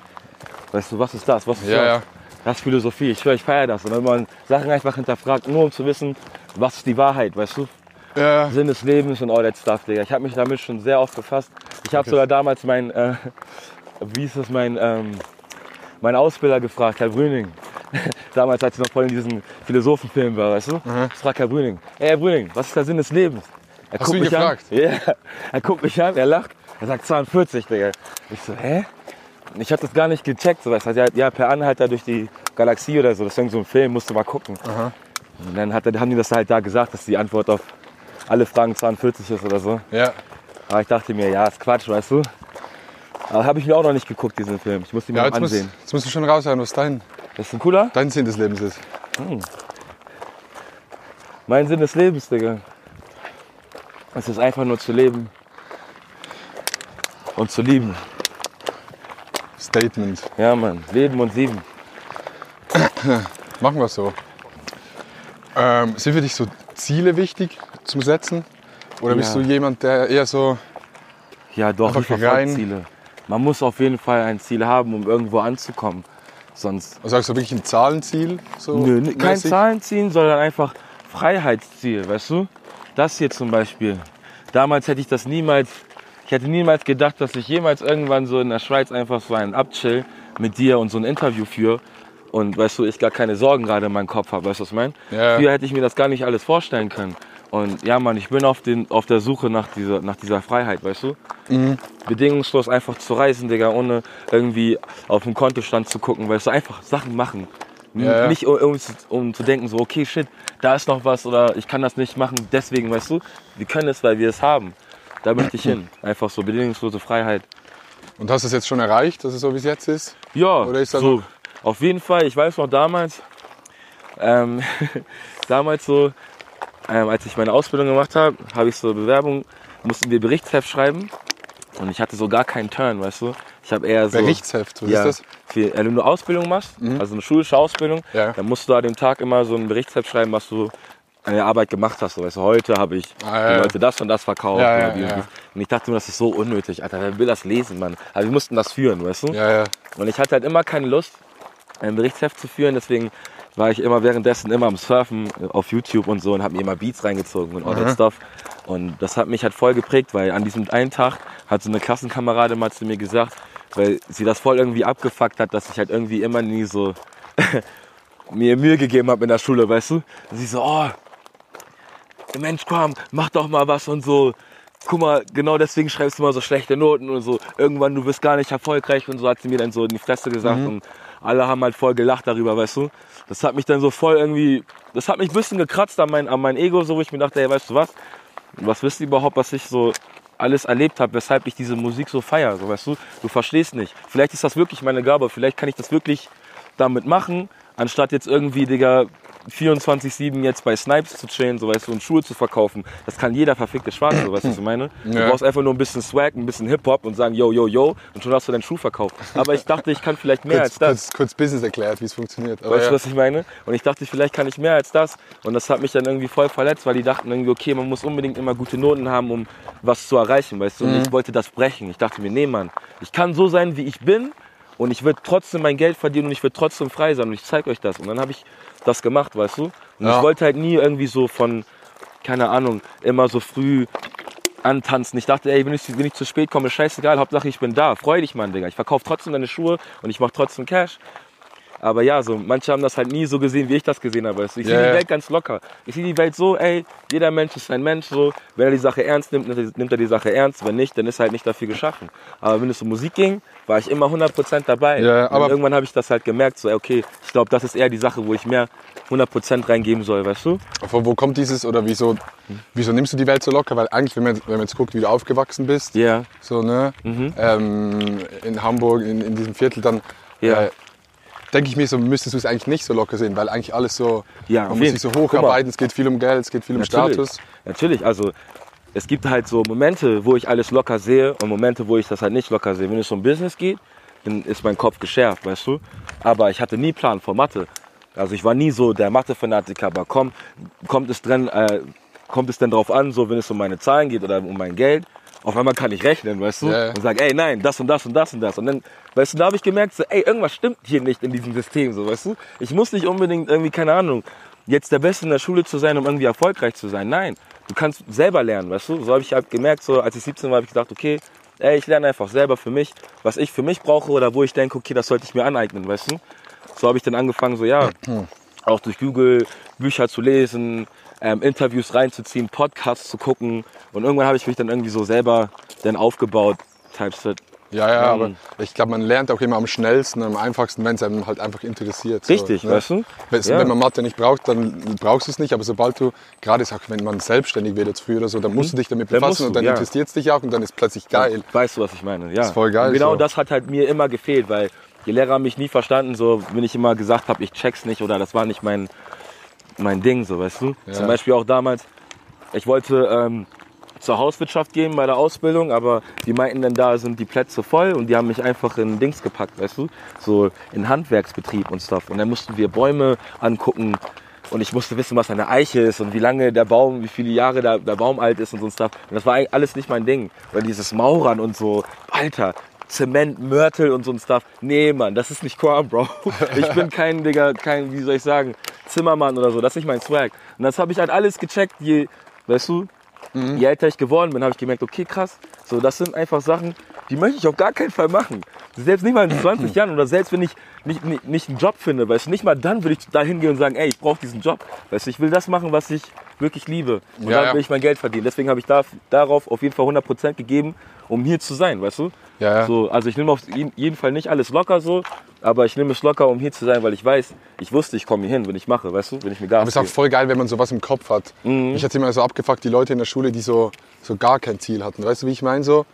Weißt du, was ist das? Was ist Ja, das? ja. Das ist Philosophie. Ich schwöre, ich feiere das. Und wenn man Sachen einfach hinterfragt, nur um zu wissen, was ist die Wahrheit, weißt du? Ja, Sinn des Lebens und all that stuff, Digga. Ich habe mich damit schon sehr oft befasst. Ich habe sogar damals mein, äh, wie ist das, mein, ähm, mein Ausbilder gefragt, Herr Brüning. damals, als ich noch voll in diesem Philosophenfilm war, weißt du? Ich frag Herr Brüning, ey Herr Brüning, was ist der Sinn des Lebens? Er Hast du ihn gefragt? An. Ja, er guckt mich an, er lacht, er sagt 42, Digga. Ich so, hä? Ich hab das gar nicht gecheckt, so was. Also, ja, per Anhalter durch die Galaxie oder so, das ist irgend so ein Film, musst du mal gucken. Und dann hat, haben die das halt da gesagt, dass die Antwort auf alle Fragen 42 ist oder so. ja. Aber ich dachte mir, ja, ist Quatsch, weißt du. Aber habe ich mir auch noch nicht geguckt, diesen Film. Ich muss ihn mir ja jetzt, musst, ansehen. jetzt musst du schon raushören, was dein, Das ist ein cooler? dein Sinn des Lebens ist. Mein Sinn des Lebens, Digga. Es ist einfach nur zu leben. Und zu lieben. Statement. Ja, Mann. Leben und lieben. Machen wir es so. Ähm, sind für dich so Ziele wichtig zum Setzen? Oder bist Ja. du jemand, der eher so, Ja, doch, ich rein. Ziele. Man muss auf jeden Fall ein Ziel haben, um irgendwo anzukommen. Sonst. also sagst du wirklich ein Zahlenziel? So Nö, n- kein mäßig? Zahlen ziehen, sondern einfach Freiheitsziel, weißt du? Das hier zum Beispiel. Damals hätte ich das niemals, ich hätte niemals gedacht, dass ich jemals irgendwann so in der Schweiz einfach so einen Abchill mit dir und so ein Interview führe. Und weißt du, ich gar keine Sorgen gerade in meinem Kopf habe, weißt du, was ich meine? Ja. Früher hätte ich mir das gar nicht alles vorstellen können. Und ja, Mann, ich bin auf, den, auf der Suche nach dieser, nach dieser Freiheit, weißt du? Bedingungslos einfach zu reisen, Digga, ohne irgendwie auf den Kontostand zu gucken, weißt du, einfach Sachen machen. Ja. Nicht um, um, zu- denken, so, okay, shit, da ist noch was oder ich kann das nicht machen, deswegen, weißt du, wir können es, weil wir es haben. Da möchte ich hin. Einfach so bedingungslose Freiheit. Und hast du es jetzt schon erreicht, dass es so wie es jetzt ist? Ja, Oder ist so, noch- auf jeden Fall. Ich weiß noch damals, ähm, damals so, ähm, als ich meine Ausbildung gemacht habe, habe ich so Bewerbung, mussten wir Berichtsheft schreiben und ich hatte so gar keinen Turn, weißt du. Ich habe eher so Berichtsheft, was ja, ist das? Äh, wenn du Ausbildung machst, also eine schulische Ausbildung, Ja. dann musst du an dem Tag immer so ein Berichtsheft schreiben, was du an der Arbeit gemacht hast. So, weißt du, heute habe ich Ah, ja, die. Leute das und das verkauft. Ja, und ja. Und ich dachte mir, das ist so unnötig. Alter, wer will das lesen, Mann? Aber wir mussten das führen, weißt du? Ja, ja. Und ich hatte halt immer keine Lust, ein Berichtsheft zu führen. Deswegen war ich immer währenddessen immer am Surfen auf YouTube und so und habe mir immer Beats reingezogen und all that stuff. Und das hat mich halt voll geprägt, weil an diesem einen Tag hat so eine Klassenkamerade mal zu mir gesagt, weil sie das voll irgendwie abgefuckt hat, dass ich halt irgendwie immer nie so mir Mühe gegeben habe in der Schule, weißt du? Und sie so, oh, Mensch, komm, mach doch mal was und so. Guck mal, genau deswegen schreibst du immer so schlechte Noten und so. Irgendwann, du wirst gar nicht erfolgreich und so hat sie mir dann so in die Fresse gesagt und alle haben halt voll gelacht darüber, weißt du? Das hat mich dann so voll irgendwie, das hat mich ein bisschen gekratzt an mein, an mein Ego, so wo ich mir dachte, ey, weißt du was? Was wisst ihr überhaupt, was ich so alles erlebt habe, weshalb ich diese Musik so feiere, so weißt du? Du verstehst nicht. Vielleicht ist das wirklich meine Gabe, vielleicht kann ich das wirklich damit machen, anstatt jetzt irgendwie, Digga, 24-7 jetzt bei Snipes zu chillen, so weißt du, und Schuhe zu verkaufen. Das kann jeder verfickte Schwarze, so weißt du, was ich meine? Du Ja. brauchst einfach nur ein bisschen Swag, ein bisschen Hip-Hop und sagen, yo, yo, yo, und schon hast du deinen Schuh verkauft. Aber ich dachte, ich kann vielleicht mehr als Kurz, das. kurz, kurz Business erklärt, wie es funktioniert. Aber Weißt ja. du, was ich meine? Und ich dachte, vielleicht kann ich mehr als das. Und das hat mich dann irgendwie voll verletzt, weil die dachten irgendwie, okay, man muss unbedingt immer gute Noten haben, um was zu erreichen, weißt du? Und ich wollte das brechen. Ich dachte mir, nee, Mann, ich kann so sein, wie ich bin und ich würde trotzdem mein Geld verdienen und ich würde trotzdem frei sein und ich zeige euch das. Und dann habe ich das gemacht, weißt du? Und Ja. ich wollte halt nie irgendwie so von, keine Ahnung, immer so früh antanzen. Ich dachte, ey, wenn ich, wenn ich zu spät komme, ist scheißegal, Hauptsache ich bin da. Freu dich, Mann, Digga. Ich verkaufe trotzdem deine Schuhe und ich mache trotzdem Cash. Aber ja, so, manche haben das halt nie so gesehen, wie ich das gesehen habe. Ich sehe die Welt ganz locker. Ich sehe die Welt so, ey, jeder Mensch ist ein Mensch. So. Wenn er die Sache ernst nimmt, nimmt er- die Sache ernst. Wenn nicht, dann ist er halt nicht dafür geschaffen. Aber wenn es um Musik ging, war ich immer 100% dabei. Und aber- irgendwann habe ich das halt gemerkt, so, okay, ich glaube, das ist eher die Sache, wo ich mehr 100% reingeben soll, weißt du? Von wo kommt dieses oder wieso, wieso nimmst du die Welt so locker? Weil eigentlich, wenn man, wenn man jetzt guckt, wie du aufgewachsen bist, Ja. so, ne, ähm, in Hamburg, in, in diesem Viertel, dann Ja. äh, denke ich mir so, müsstest du es eigentlich nicht so locker sehen, weil eigentlich alles so, Ja, man muss sich so hocharbeiten, es geht viel um Geld, es geht viel um Status. Natürlich, also es gibt halt so Momente, wo ich alles locker sehe und Momente, wo ich das halt nicht locker sehe. Wenn es um Business geht, dann ist mein Kopf geschärft, weißt du. Aber ich hatte nie Plan vor Mathe. Also ich war nie so der Mathe-Fanatiker, aber komm, kommt es dran, äh, kommt es denn drauf an, so wenn es um meine Zahlen geht oder um mein Geld, auf einmal kann ich rechnen, weißt du? Ja. Und sag, ey, nein, das und das und das und das. Und dann, weißt du, da habe ich gemerkt, so, ey, irgendwas stimmt hier nicht in diesem System, so, weißt du? Ich muss nicht unbedingt irgendwie, keine Ahnung, jetzt der Beste in der Schule zu sein, um irgendwie erfolgreich zu sein. Nein, du kannst selber lernen, weißt du? So habe ich halt gemerkt, so als ich 17 war, habe ich gedacht, okay, ey, ich lerne einfach selber für mich, was ich für mich brauche oder wo ich denke, okay, das sollte ich mir aneignen, weißt du? So habe ich dann angefangen, so ja, auch durch Google Bücher zu lesen, ähm, Interviews reinzuziehen, Podcasts zu gucken und irgendwann habe ich mich dann irgendwie so selber dann aufgebaut, Typeset. Ja, ja, Ähm, aber ich glaube, man lernt auch immer am schnellsten, am einfachsten, wenn es einem halt einfach interessiert. so, Richtig, ne? weißt du? Wenn, Ja. wenn man Mathe nicht braucht, dann brauchst du es nicht. Aber sobald du, gerade auch wenn man selbstständig wird jetzt früher oder so, dann musst du dich damit Dann befassen und du, dann ja. interessiert es dich auch und dann ist plötzlich geil. Weißt du, was ich meine? Ja. Ist voll geil Und genau so. das hat halt mir immer gefehlt, weil die Lehrer haben mich nie verstanden, so wenn ich immer gesagt habe, ich check's nicht oder das war nicht mein, mein Ding, so weißt du. Ja. Zum Beispiel auch damals, ich wollte ähm, zur Hauswirtschaft gehen bei der Ausbildung, aber die meinten dann, da sind die Plätze voll und die haben mich einfach in Dings gepackt, weißt du, so in Handwerksbetrieb und Stuff. Und dann mussten wir Bäume angucken und ich musste wissen, was eine Eiche ist und wie lange der Baum, wie viele Jahre der, der Baum alt ist und so ein Stuff. Und das war eigentlich alles nicht mein Ding. Oder dieses Maurern und so, Alter, Zement, Mörtel und so ein Stuff. Nee, Mann, das ist nicht Quam, Bro. Ich bin kein, Digga, kein, wie soll ich sagen, Zimmermann oder so. Das ist nicht mein Swag. Und das habe ich halt alles gecheckt, je, weißt du, je älter ich geworden bin, habe ich gemerkt, okay, krass, so, das sind einfach Sachen, die möchte ich auf gar keinen Fall machen. Selbst nicht mal in 20 Jahren oder selbst wenn ich nicht, nicht, nicht einen Job finde, weißt du, nicht mal dann würde ich da hingehen und sagen, ey, ich brauche diesen Job. Weißt du, ich will das machen, was ich wirklich liebe. Und Ja, dann ja. will ich mein Geld verdienen. Deswegen habe ich da, darauf auf jeden Fall 100% gegeben, um hier zu sein, weißt du? Ja, ja. So, also ich nehme auf jeden Fall nicht alles locker so, aber ich nehme es locker, um hier zu sein, weil ich weiß, ich wusste, ich komme hier hin, wenn ich mache, weißt du, wenn ich mir Gas Aber es ist auch voll geil, wenn man sowas im Kopf hat. Mhm. Ich hatte immer so abgefuckt, die Leute in der Schule, die so, so gar kein Ziel hatten. Weißt du, wie ich meine? So?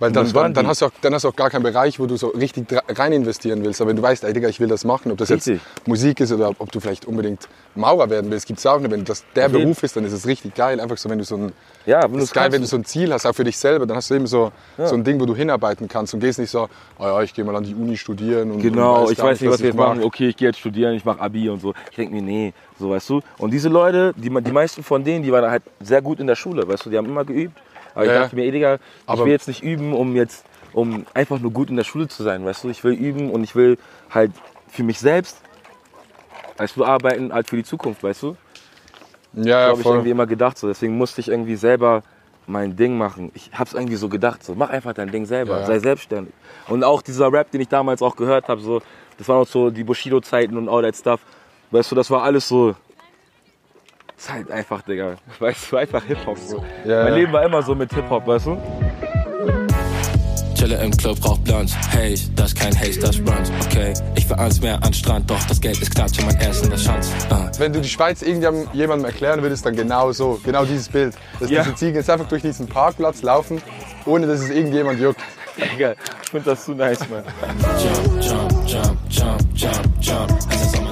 Weil dann, dann, dann, hast du auch, dann hast du auch gar keinen Bereich, wo du so richtig rein investieren willst. Aber wenn du weißt, ey, Digga, ich will das machen, ob das Richtig. jetzt Musik ist oder ob du vielleicht unbedingt Maurer werden willst, gibt es auch nicht. Wenn das der jeden- Beruf ist, dann ist es richtig geil. Einfach so, wenn du so ein, Ja, wenn geil, wenn du so ein Ziel hast, auch für dich selber, dann hast du eben so, so ein Ding, wo du hinarbeiten kannst und gehst nicht so, oh ja, ich gehe mal an die Uni studieren. Und, Genau, und ich weiß nicht, was wir jetzt mach. machen. Okay, ich gehe jetzt studieren, ich mache Abi und so. Ich denke mir, nee, so weißt du. Und diese Leute, die, die meisten von denen, die waren halt sehr gut in der Schule, weißt du, die haben immer geübt. Aber ich dachte mir, ey, Digga, ich will jetzt nicht üben, um jetzt, um einfach nur gut in der Schule zu sein, weißt du. Ich will üben und ich will halt für mich selbst Weißt du, arbeiten halt für die Zukunft, weißt du? Ja, ja, habe ich irgendwie immer gedacht. So. Deswegen musste ich irgendwie selber mein Ding machen. Ich hab's irgendwie so gedacht, so mach einfach dein Ding selber, Ja. sei selbstständig. Und auch dieser Rap, den ich damals auch gehört habe, so, das waren auch so die Bushido-Zeiten und all that stuff. Weißt du, das war alles so. Ist halt einfach, Digga. Weißt du, einfach Hip-Hop. So. Ja, mein ja. Leben war immer so mit Hip-Hop, weißt du? Chille im Club, rauch Blunts. Hey, das ist kein Haze, das Brunch. Okay, ich will ans Meer, an Strand, doch das Geld ist klar zu mein Essen, das Schanz. Ah. Wenn du die Schweiz irgendjemandem jemandem erklären würdest, dann genau so, genau dieses Bild. Dass Ja. diese Ziegen jetzt einfach durch diesen Parkplatz laufen, ohne dass es irgendjemand juckt. Digga, ich find das zu nice, man. Jump, jump, jump, jump, jump, jump.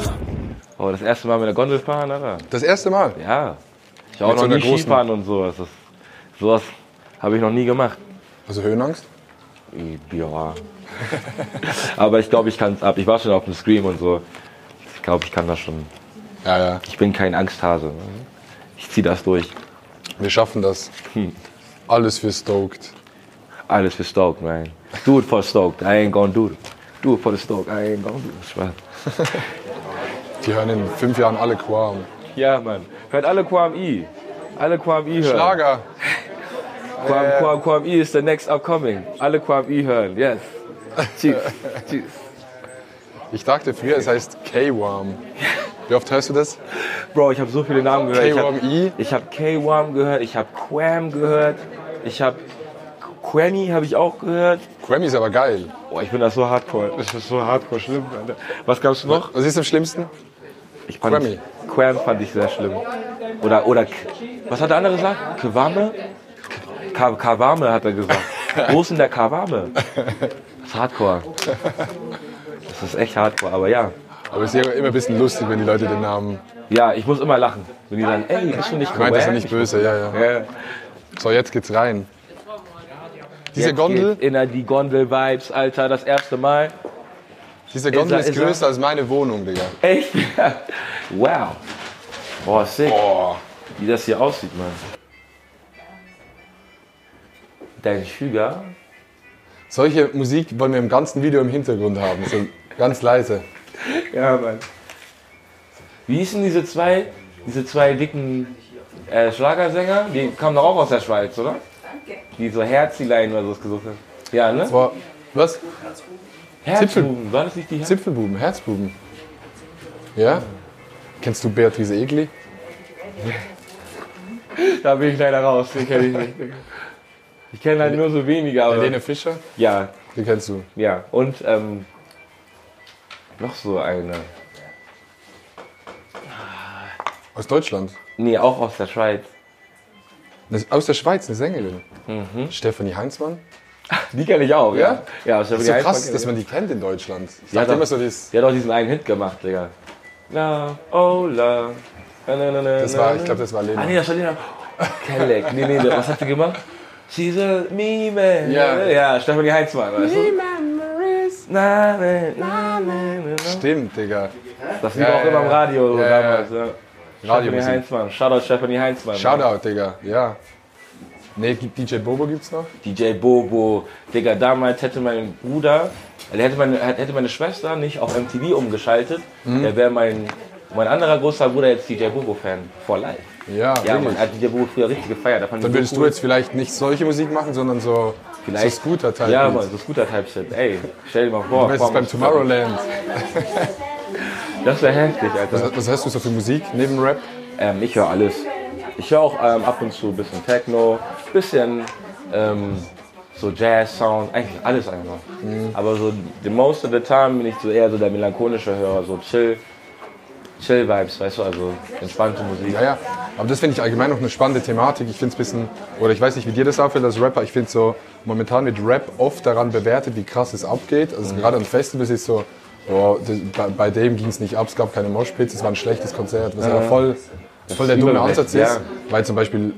Oh, das erste Mal mit der Gondel fahren, Alter. Das erste Mal. Ja. Ich auch Mit noch so nie großen- Skifahren und sowas. Das, sowas habe ich noch nie gemacht. Also Höhenangst? Ja. Aber ich glaube, ich kann es ab. Ich war schon auf dem Scream und so. Ich glaube, ich kann das schon. Ja, ja. Ich bin kein Angsthase. Ich ziehe das durch. Wir schaffen das. Hm. Alles für Stoked. Alles für Stoked, man. Do it for Stoked. I ain't gonna do it. Do it for the Stoked. I ain't gonna do it. Spaß. Die hören in fünf Jahren alle Quam. Ja, Mann. Hört alle QAMI. Alle QAMI hören. Schlager. Quam, Quam, QAMI ist the next upcoming. Alle QAMI hören. Yes. Tschüss. Tschüss. Ich dachte früher, es heißt K-Warm. Wie oft hörst du das? Bro, ich habe so viele Namen gehört. Ich habe K-Warm-I. ich hab K-Wam gehört, ich habe Quam gehört, ich habe Quammy habe ich auch gehört. Grammy ist aber geil. Boah, ich bin das so hardcore. Das ist so hardcore schlimm, Alter. Was gab's noch? Was ist am schlimmsten? Ich fand Quammy. Quam fand ich sehr schlimm. Oder, oder, was hat der andere gesagt? Kwame? Ka- Kawame hat er gesagt. Wo ist denn der Kawame? Das ist hardcore. Das ist echt hardcore, aber ja. Aber es ist ja immer ein bisschen lustig, wenn die Leute den Namen. Ja, ich muss immer lachen. Wenn die sagen, ey, bist du nicht Ich meine, das ist ja nicht böse, ja, ja. Ja. So, jetzt geht's rein. Diese Jetzt Gondel, In die Gondel-Vibes, Alter, das erste Mal. Diese Gondel Ist er- ist ist er- größer als meine Wohnung, Digga. Echt? wow. Boah, sick. Boah. Wie das hier aussieht, Mann. Dein Sugar? Solche Musik wollen wir im ganzen Video im Hintergrund haben. So ganz leise. Ja, Mann. Wie hießen diese zwei, diese zwei dicken äh, Schlagersänger? Die kamen doch auch aus der Schweiz, oder? Die so Herzilein oder so gesucht haben. Ja, ne? Boah, was? Herzbuben. War das nicht die Herz? Zipfelbuben, Herzbuben. Ja? Kennst du Beatrice Egli? Da bin ich leider raus. Den kenne ich nicht. Ich kenne halt nur so wenige, aber. Helene Fischer? Ja, Die kennst du. ja. Und ähm, noch so eine. Aus Deutschland. Nee, auch aus der Schweiz. Aus der Schweiz, eine Sängerin. Mhm. Stefanie Heinzmann. Die kenne ich auch, Ja? Ja, der Das ist so krass, kenn dass man die kennt in Deutschland. Ich Ja, dachte doch. immer so, Die hat auch diesen einen Hit gemacht, Digga. Love, oh love. Na, na, na, na, das war, ich glaube, das war Ah, Lena. nee, das war Lena. Kelleck. Nee, nee, was hat sie gemacht? She's a me man. Ja. Ja, Stefanie Heinzmann, weißt du? Na, na, na, na, na, na. Stimmt, Digga. Das lief Ja, auch ja, immer im ja. Radio Ja, ja, damals. Ja. Stephanie Radiomusik. Heinzmann. Shoutout Stephanie Heinzmann. Shoutout, Digga. Ja. Nee, DJ Bobo gibt's noch? DJ Bobo. Digga, damals hätte mein Bruder, also hätte meine, hätte meine Schwester nicht auf MTV umgeschaltet, Mhm. der wäre mein, mein anderer großer Bruder jetzt DJ Bobo-Fan. For life. Ja, Ja, man hat DJ Bobo früher richtig gefeiert. Dann so würdest cool. du jetzt vielleicht nicht solche Musik machen, sondern so, Vielleicht- so Scooter-Type. Ja, Mann, so Scooter-Type-Shit. Ey, stell dir mal vor. Du es beim Tomorrowland. Das wäre heftig, Alter. Was, was hörst du so für Musik neben Rap? Ähm, ich höre alles. Ich höre auch ähm, ab und zu ein bisschen Techno, bisschen ähm, so Jazz-Sound, eigentlich alles einfach. Mhm. Aber so the most of the time bin ich so eher so der melancholische Hörer, so chill, chill Vibes, weißt du, also entspannte Musik. Ja, ja. Aber das finde ich allgemein noch eine spannende Thematik. Ich finde es ein bisschen, oder ich weiß nicht, wie dir das auffällt als Rapper, ich finde so, momentan wird Rap oft daran bewertet, wie krass es abgeht. Also Mhm. gerade an Festivals ist so, boah, das, bei, bei dem ging es nicht ab, es gab keine Moshpits, es war ein schlechtes Konzert, was ja voll, voll der dumme Ansatz ist. ja. Weil zum Beispiel,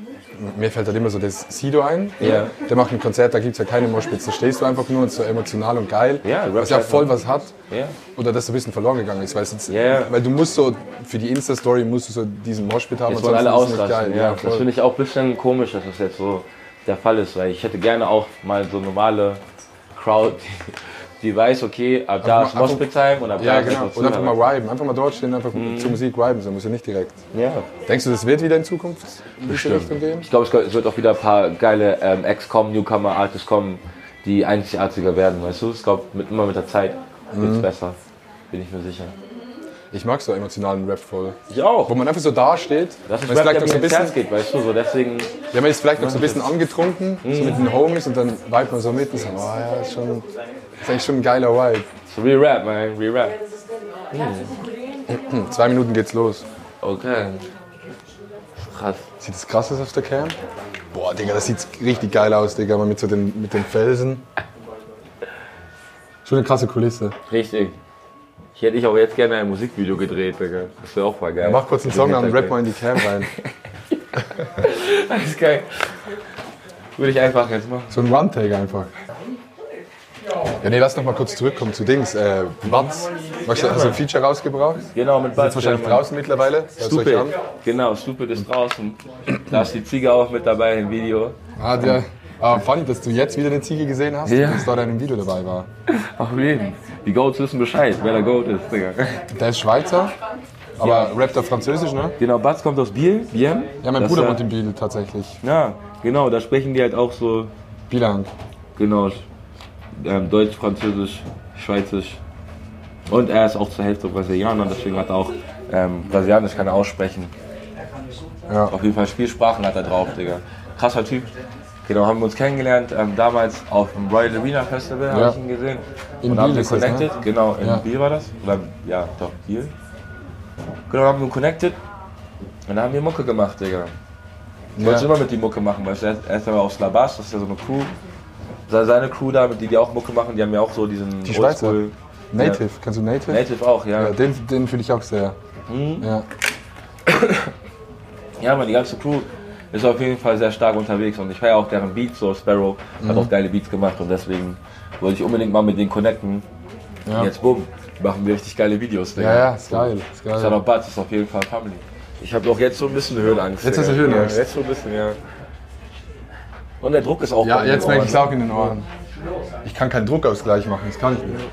mir fällt halt immer so das Sido ein, Ja. der macht ein Konzert, da gibt es ja keine Moshpits, da stehst du einfach nur und so emotional und geil, Ja, was ja halt voll was hat. Ja. Oder dass so ein bisschen verloren gegangen ist, jetzt, Ja, weil du musst so, für die Insta-Story musst du so diesen Moshpit haben Jetzt wollen alle ausrasten. geil. Ja, das finde ich auch ein bisschen komisch, dass das jetzt so der Fall ist, weil ich hätte gerne auch mal so normale Crowd, die weiß, okay, ab da ist Mospit-Time und ab da Ja, ist genau. Und einfach mal viben. Einfach mal dort stehen, einfach zur Musik viben. So muss ja nicht direkt. Ja. Denkst du, das wird wieder in Zukunft in diese Richtung gehen? Ich glaube, es wird auch wieder ein paar geile ähm, Acts kommen, Newcomer, Artists kommen, die einzigartiger werden, weißt du? Ich glaube, mit, immer mit der Zeit wird es Mhm. besser. Bin ich mir sicher. Ich mag so emotionalen Rap voll. Ich auch. Wo man einfach so dasteht. Das ist man Rap, vielleicht mir so ein bisschen, geht, weißt du? So deswegen, ja, man ist vielleicht noch so ein bisschen angetrunken, so mit den Homies und dann vibet man so mit und so, oh ja, ist, schon, ist eigentlich schon ein geiler Vibe. so Real Rap, man, Real Rap. Hm, zwei Minuten geht's los. Okay. Krass. Sieht das krass aus auf der Cam? Boah, Digga, das sieht richtig geil aus, Digga, mal mit so den, mit den Felsen. Schon eine krasse Kulisse. Richtig. Ich hätte ich auch jetzt gerne ein Musikvideo gedreht, Digga. Das wäre auch voll geil. Mach kurz einen Song an, rap mal in die Cam rein. Das ist geil. Würde ich einfach jetzt machen. So ein One-Take einfach. Ja, nee, lass noch mal kurz zurückkommen zu Dings. Äh, Batz. Hast du ein Feature rausgebracht? Genau, mit Ist Bud. wahrscheinlich draußen mittlerweile. Stupid. Genau, Stupid ist draußen. Da ist die Ziege auch mit dabei im Video. Ah, der, ah, funny, dass du jetzt wieder eine Ziege gesehen hast Ja. und dass da in einem Video dabei war. Auf jeden. Die Goats wissen Bescheid, wer der Goat ist, Digga. Der ist Schweizer, aber rappt auf Französisch, ne? Genau, Batz kommt aus Biel, Biel. Ja, mein Das, Bruder wohnt in Biel tatsächlich. Ja, genau, da sprechen die halt auch so, Bielang. genau, ähm, Deutsch, Französisch, Schweizisch. Und er ist auch zur Hälfte Brasilianer, deswegen hat er auch ähm, Brasilianisch kann er aussprechen. Ja. Auf jeden Fall Spielsprachen hat er drauf, Digga. Krasser Typ. Genau, haben wir uns kennengelernt, ähm, damals auf dem Royal Arena Festival, habe Ja. ich ihn gesehen. In und haben Biel wir ist das, ne? connected, genau, in Ja. Biel war das. Oder, ja, doch, Biel. Genau, haben wir connected. Und dann haben wir Mucke gemacht, Digga. Ich wollte Ja. immer mit die Mucke machen, weil er er ist aber aus La Basse, das ist ja so eine Crew. Se- Seine Crew da, die, die auch Mucke machen, die haben ja auch so diesen Die Schweizer? Oldschool- Native, kennst du Native? Native auch, ja. Ja, den den fühle ich auch sehr. Mhm. Ja. Ja, aber die ganze Crew ist auf jeden Fall sehr stark unterwegs und ich feiere auch deren Beats, so Sparrow hat Mhm. auch geile Beats gemacht und deswegen wollte ich unbedingt mal mit denen connecten. Ja. Und jetzt bumm, machen wir richtig geile Videos. Digga. ja, ja, ist geil. Ist Das ist geil. auch Bud, ist auf jeden Fall Family. Ich habe auch jetzt so ein bisschen Höhenangst. Jetzt hast du. Höhenangst? Ja, jetzt so ein bisschen, ja. Und der Druck ist auch Ja, jetzt merke ich es auch in den Ohren. Ich kann keinen Druckausgleich machen, das kann ich nicht.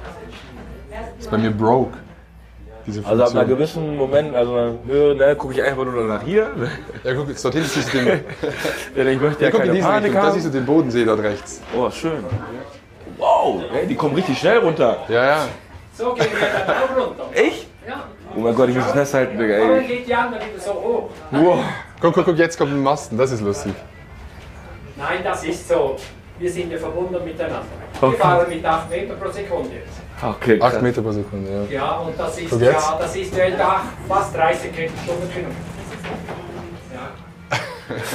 Das ist bei mir broke. Diese Also ab einer Funktion. gewissen Moment, also einer Höhe, ne, gucke ich einfach nur nach hier. Ja, guck, dorthin siehst du den. Denn ich möchte ja, Ja, guck in keine diese Panik Richtung, da haben. siehst du den Bodensee dort rechts. Oh, schön. Wow, ey, die kommen richtig schnell runter. Ja, ja. So geht die runter. Ich? Ja. Oh mein Gott, ich muss es festhalten, Digga, ey. geht die andere wieder so hoch. Wow. Guck, guck, guck, jetzt kommt ein Masten, das ist lustig. Nein, das ist so. Wir sind ja verbunden miteinander. Okay. Wir fahren mit 8 Meter pro Sekunde jetzt. Okay, 8 krass. Meter pro Sekunde, ja. Ja, und das ist ja, das ist ja fast 30 Stundenkilometer.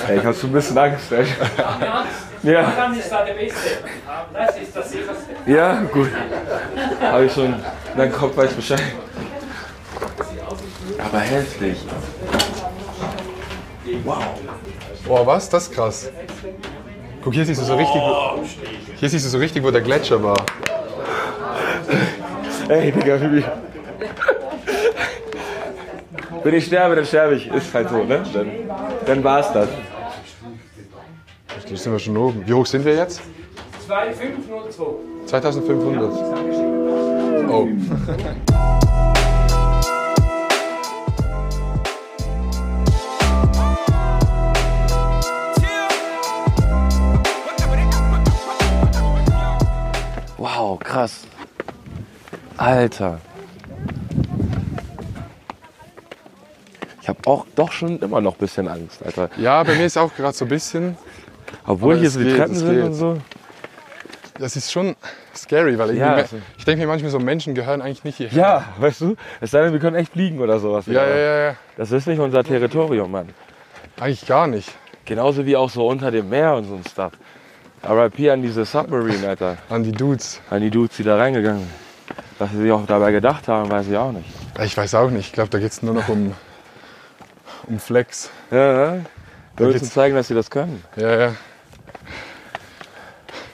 Ey, ich hab so ein bisschen Angst, ey. Ja, Ja, dann ist da der Beste. Das ist das sicherste. ja, gut. Hab ich schon, dein Kopf weiß Bescheid. Aber heftig. Wow. Boah, was? Das ist krass. Guck, hier siehst du so richtig, wo, hier siehst du so richtig, wo der Gletscher war. Ey, Digga, Bibi. Wenn ich sterbe, dann sterbe ich. Ist halt so, ne? Dann, dann war's das. Jetzt sind wir schon oben. Wie hoch sind wir jetzt? 2502. 2500. Oh. Krass. Alter. Ich habe auch doch schon immer noch ein bisschen Angst, Alter. Ja, bei mir ist auch gerade so ein bisschen. Obwohl hier so die geht, Treppen sind geht. und so. Das ist schon scary, weil ich, Ja, mir- ich denke mir manchmal so, Menschen gehören eigentlich nicht hierher. Ja, weißt du? Es sei denn, wir können echt fliegen oder sowas. Ja, ja, ja, ja. Das ist nicht unser Territorium, Mann. Eigentlich gar nicht. Genauso wie auch so unter dem Meer und so ein Stuff. RIP an diese Submarine, Alter. An die Dudes. An die Dudes, die da reingegangen sind. Was sie sich auch dabei gedacht haben, weiß ich auch nicht. Ich weiß auch nicht. Ich glaube, da geht es nur noch um, um Flex. Ja, ja. Wir müssen zeigen, dass sie das können. Ja, ja.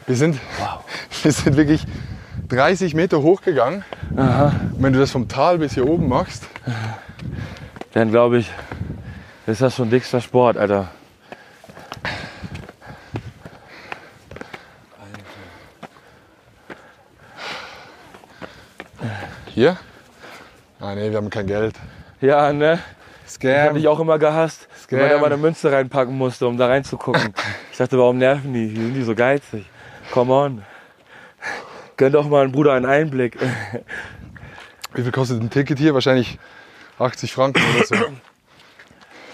Wir sind, wir sind wirklich 30 Meter hochgegangen. Und wenn du das vom Tal bis hier oben machst, Dann glaube ich, ist das schon dickster Sport, Alter. Hier? Ah nee, wir haben kein Geld. Ja, ne? Ich Scam. habe dich auch immer gehasst, Scam. weil man da mal eine Münze reinpacken musste, um da reinzugucken. ich dachte, warum nerven die? Wie sind die so geizig? Come on. Gönn doch mal einen Bruder einen Einblick. Wie viel kostet ein Ticket hier? Wahrscheinlich 80 Franken oder so.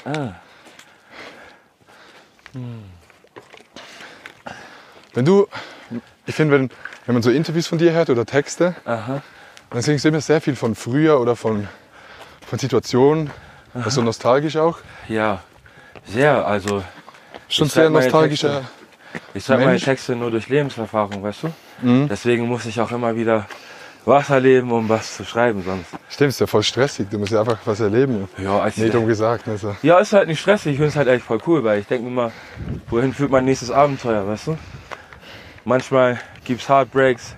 Ah. Wenn du, ich finde, wenn, wenn man so Interviews von dir hört oder Texte, Aha. Singst du immer sehr viel von früher oder von, von Situationen. Das ist so nostalgisch auch. Ja, sehr. Also, Schon sehr nostalgischer. ich schreibe meine. Texte nur durch Lebenserfahrung, weißt du? Mhm. Deswegen muss ich auch immer wieder was erleben, um was zu schreiben. Sonst. Stimmt, ist ja voll stressig. Du musst ja einfach was erleben. Ja, als Nee, dumm gesagt. Also. Ja, ist halt nicht stressig. Ich finde es halt echt voll cool, weil ich denke mir mal, wohin führt mein nächstes Abenteuer, weißt du? Manchmal gibt's Heartbreaks,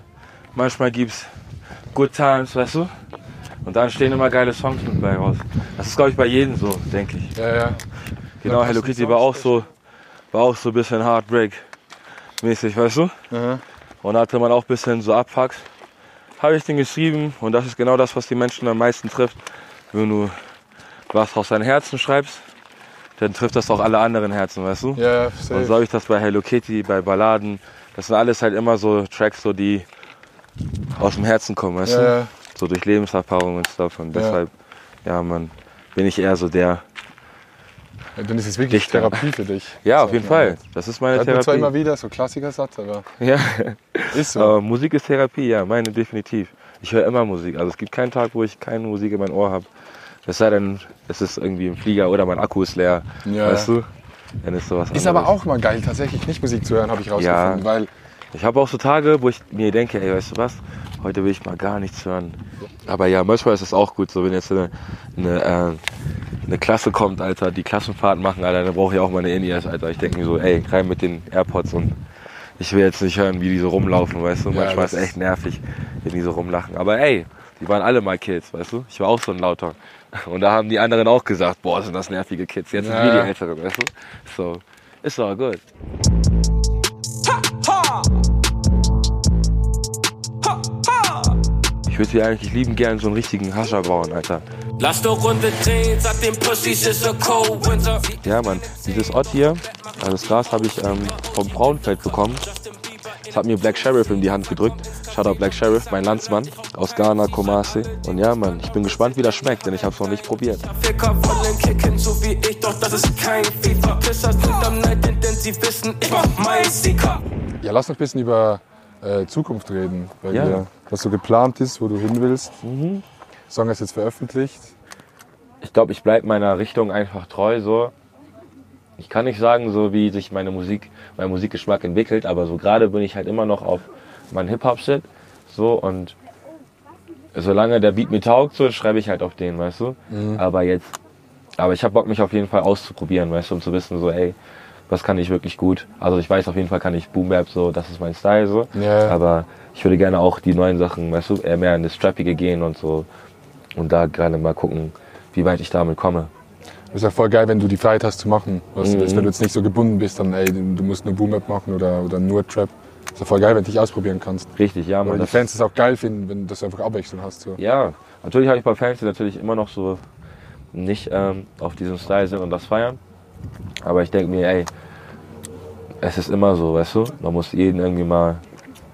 manchmal gibt's Good Times, weißt du? Und dann stehen immer geile Songs mit bei raus. Das ist, glaube ich, bei jedem so, denke ich. Ja, ja. Genau, Hello Kitty war auch so, war auch so ein bisschen Heartbreak-mäßig, weißt du? Aha. Und da hatte man auch ein bisschen so Abfucks. Habe ich den geschrieben und das ist genau das, was die Menschen am meisten trifft. Wenn du was aus deinem Herzen schreibst, dann trifft das auch alle anderen Herzen, weißt du? Ja, ja, Und safe. so habe ich das bei Hello Kitty, bei Balladen. Das sind alles halt immer so Tracks, so die aus dem Herzen kommen, weißt Ja, du? ja. So durch Lebenserfahrung und Stuff. Und Ja. deshalb, ja, man, bin ich eher so der. Ja, Dann ist es wirklich Dichter. Therapie für dich. Ja, auf jeden. Fall. Das ist meine Hört man zwar Therapie. immer wieder, so Klassikersatz, aber Ja, ist so. aber Musik ist Therapie, ja, meine definitiv. Ich höre immer Musik. Also es gibt keinen Tag, wo ich keine Musik in mein Ohr habe. Es sei denn, es ist irgendwie im Flieger oder mein Akku ist leer. Ja. Weißt du? Dann ist sowas Ist anderes. aber auch mal geil, tatsächlich nicht Musik zu hören, habe ich rausgefunden. Weil Ich habe auch so Tage, wo ich mir denke, ey, weißt du was, heute will ich mal gar nichts hören. Aber ja, manchmal ist es auch gut, so wenn jetzt eine, eine, äh, eine Klasse kommt, Alter, die Klassenfahrt machen, Alter, dann brauche ich auch meine In-Ears, Alter. Ich denke mir so, ey, rein mit den AirPods und ich will jetzt nicht hören, wie die so rumlaufen, weißt du. Ja, manchmal ist es echt nervig, wenn die so rumlachen. Aber ey, die waren alle mal Kids, weißt du. Ich war auch so ein Lauter. Und da haben die anderen auch gesagt, boah, sind das nervige Kids. Jetzt sind Ja. wir die Älteren, weißt du. So, ist doch gut. Ich würde hier eigentlich lieben gern so einen richtigen Hascher bauen, Alter. Lass doch Runde drehen, sag den Pussys ist a cold winter. Ja, Mann, dieses Ort hier, also das Gras habe ich ähm, vom Frauenfeld bekommen. Das hat mir Black Sheriff in die Hand gedrückt. Shoutout Black Sheriff, mein Landsmann aus Ghana, Kumasi. Und ja, Mann, ich bin gespannt, wie das schmeckt, denn ich habe es noch nicht probiert. Sie. Ja, lass noch ein bisschen über äh, Zukunft reden, bei Ja. dir. Was so geplant ist, wo du hin willst. Song ist jetzt veröffentlicht. Ich glaube, ich bleibe meiner Richtung einfach treu so. Ich kann nicht sagen, so wie sich meine Musik, mein Musikgeschmack entwickelt, aber so gerade bin ich halt immer noch auf meinen Hip-Hop-Shit. So und solange der Beat mir taugt, so schreibe ich halt auf den, weißt du. Aber jetzt, aber ich habe Bock, mich auf jeden Fall auszuprobieren, weißt du, um zu wissen, so, ey, was kann ich wirklich gut. Also ich weiß auf jeden Fall kann ich Boom Bap, so, das ist mein Style, so. Ja. Aber ich würde gerne auch die neuen Sachen, weißt du, eher mehr in das Strappige gehen und so. Und da gerade mal gucken, wie weit ich damit komme. Ist ja voll geil, wenn du die Freiheit hast zu machen, was du Mhm. willst. Wenn du jetzt nicht so gebunden bist, dann ey, du musst nur Boom-App machen oder, oder nur Trap. Ist ja voll geil, wenn du dich ausprobieren kannst. Richtig, ja, Weil die Das, Fans es auch geil finden, wenn du das einfach Abwechslung hast. So. ja, natürlich habe ich bei Fans, die natürlich immer noch so nicht ähm, auf diesem Style sind und das feiern. Aber ich denke mir, ey, es ist immer so, weißt du? Man muss jeden irgendwie mal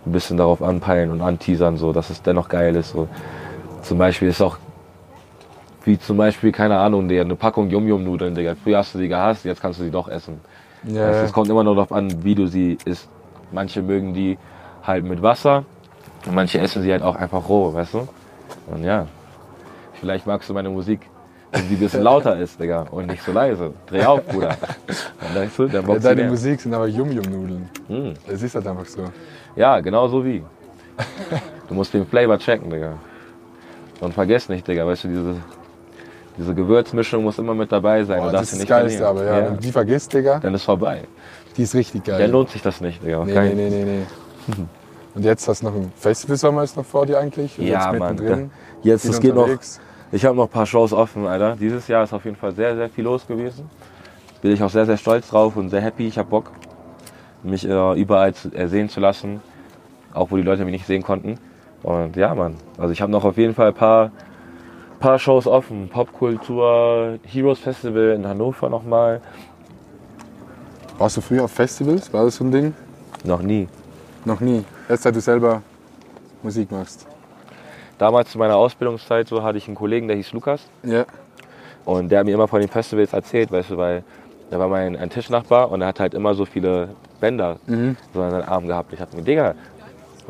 ein bisschen darauf anpeilen und anteasern, so, dass es dennoch geil ist. So. Zum Beispiel ist auch, wie zum Beispiel, keine Ahnung, Digga, eine Packung Yum-Yum-Nudeln, Digga. Früher hast du die gehasst, jetzt kannst du die doch essen. Ja, Also Es kommt immer nur darauf an, wie du sie isst. Manche mögen die halt mit Wasser und manche essen sie halt auch einfach roh, weißt du? Und ja, vielleicht magst du meine Musik, wenn sie ein bisschen lauter ist, Digga, und nicht so leise. Dreh auf, Bruder. Und weißt du, dann ja, deine mehr. Musik sind aber Yum-Yum-Nudeln. Hm. Es ist halt einfach so. Ja, genau so wie. Du musst den Flavor checken, Digga. Und vergiss nicht, Digga, weißt du, diese, diese Gewürzmischung muss immer mit dabei sein. Boah, das ist das Geilste, aber verlieren. ja, wenn du die vergisst, Digga, Dann ist vorbei. die ist richtig geil. Dann lohnt sich das nicht, Digga. Nee, nee, nee, nee, nee. Und jetzt hast du noch ein Festivalsommer ist noch vor dir eigentlich? Und Ja, jetzt Mann. Da, jetzt, es geht noch. Ich habe noch ein paar Shows offen, Alter. Dieses Jahr ist auf jeden Fall sehr, sehr viel los gewesen. Bin ich auch sehr, sehr stolz drauf und sehr happy. Ich habe Bock, mich äh, überall zu, äh, sehen zu lassen. Auch wo die Leute mich nicht sehen konnten. Und ja, Mann. Also ich habe noch auf jeden Fall ein paar, paar Shows offen. Popkultur, Heroes Festival in Hannover nochmal. Warst du früher auf Festivals? War das so ein Ding? Noch nie. Noch nie. Erst seit du selber Musik machst. Damals zu meiner Ausbildungszeit so hatte ich einen Kollegen, der hieß Lukas. Ja. Und der hat mir immer von den Festivals erzählt, weißt du, weil der war mein ein Tischnachbar und er hat halt immer so viele Bänder so an seinen Arm gehabt. Ich dachte mir, Digga,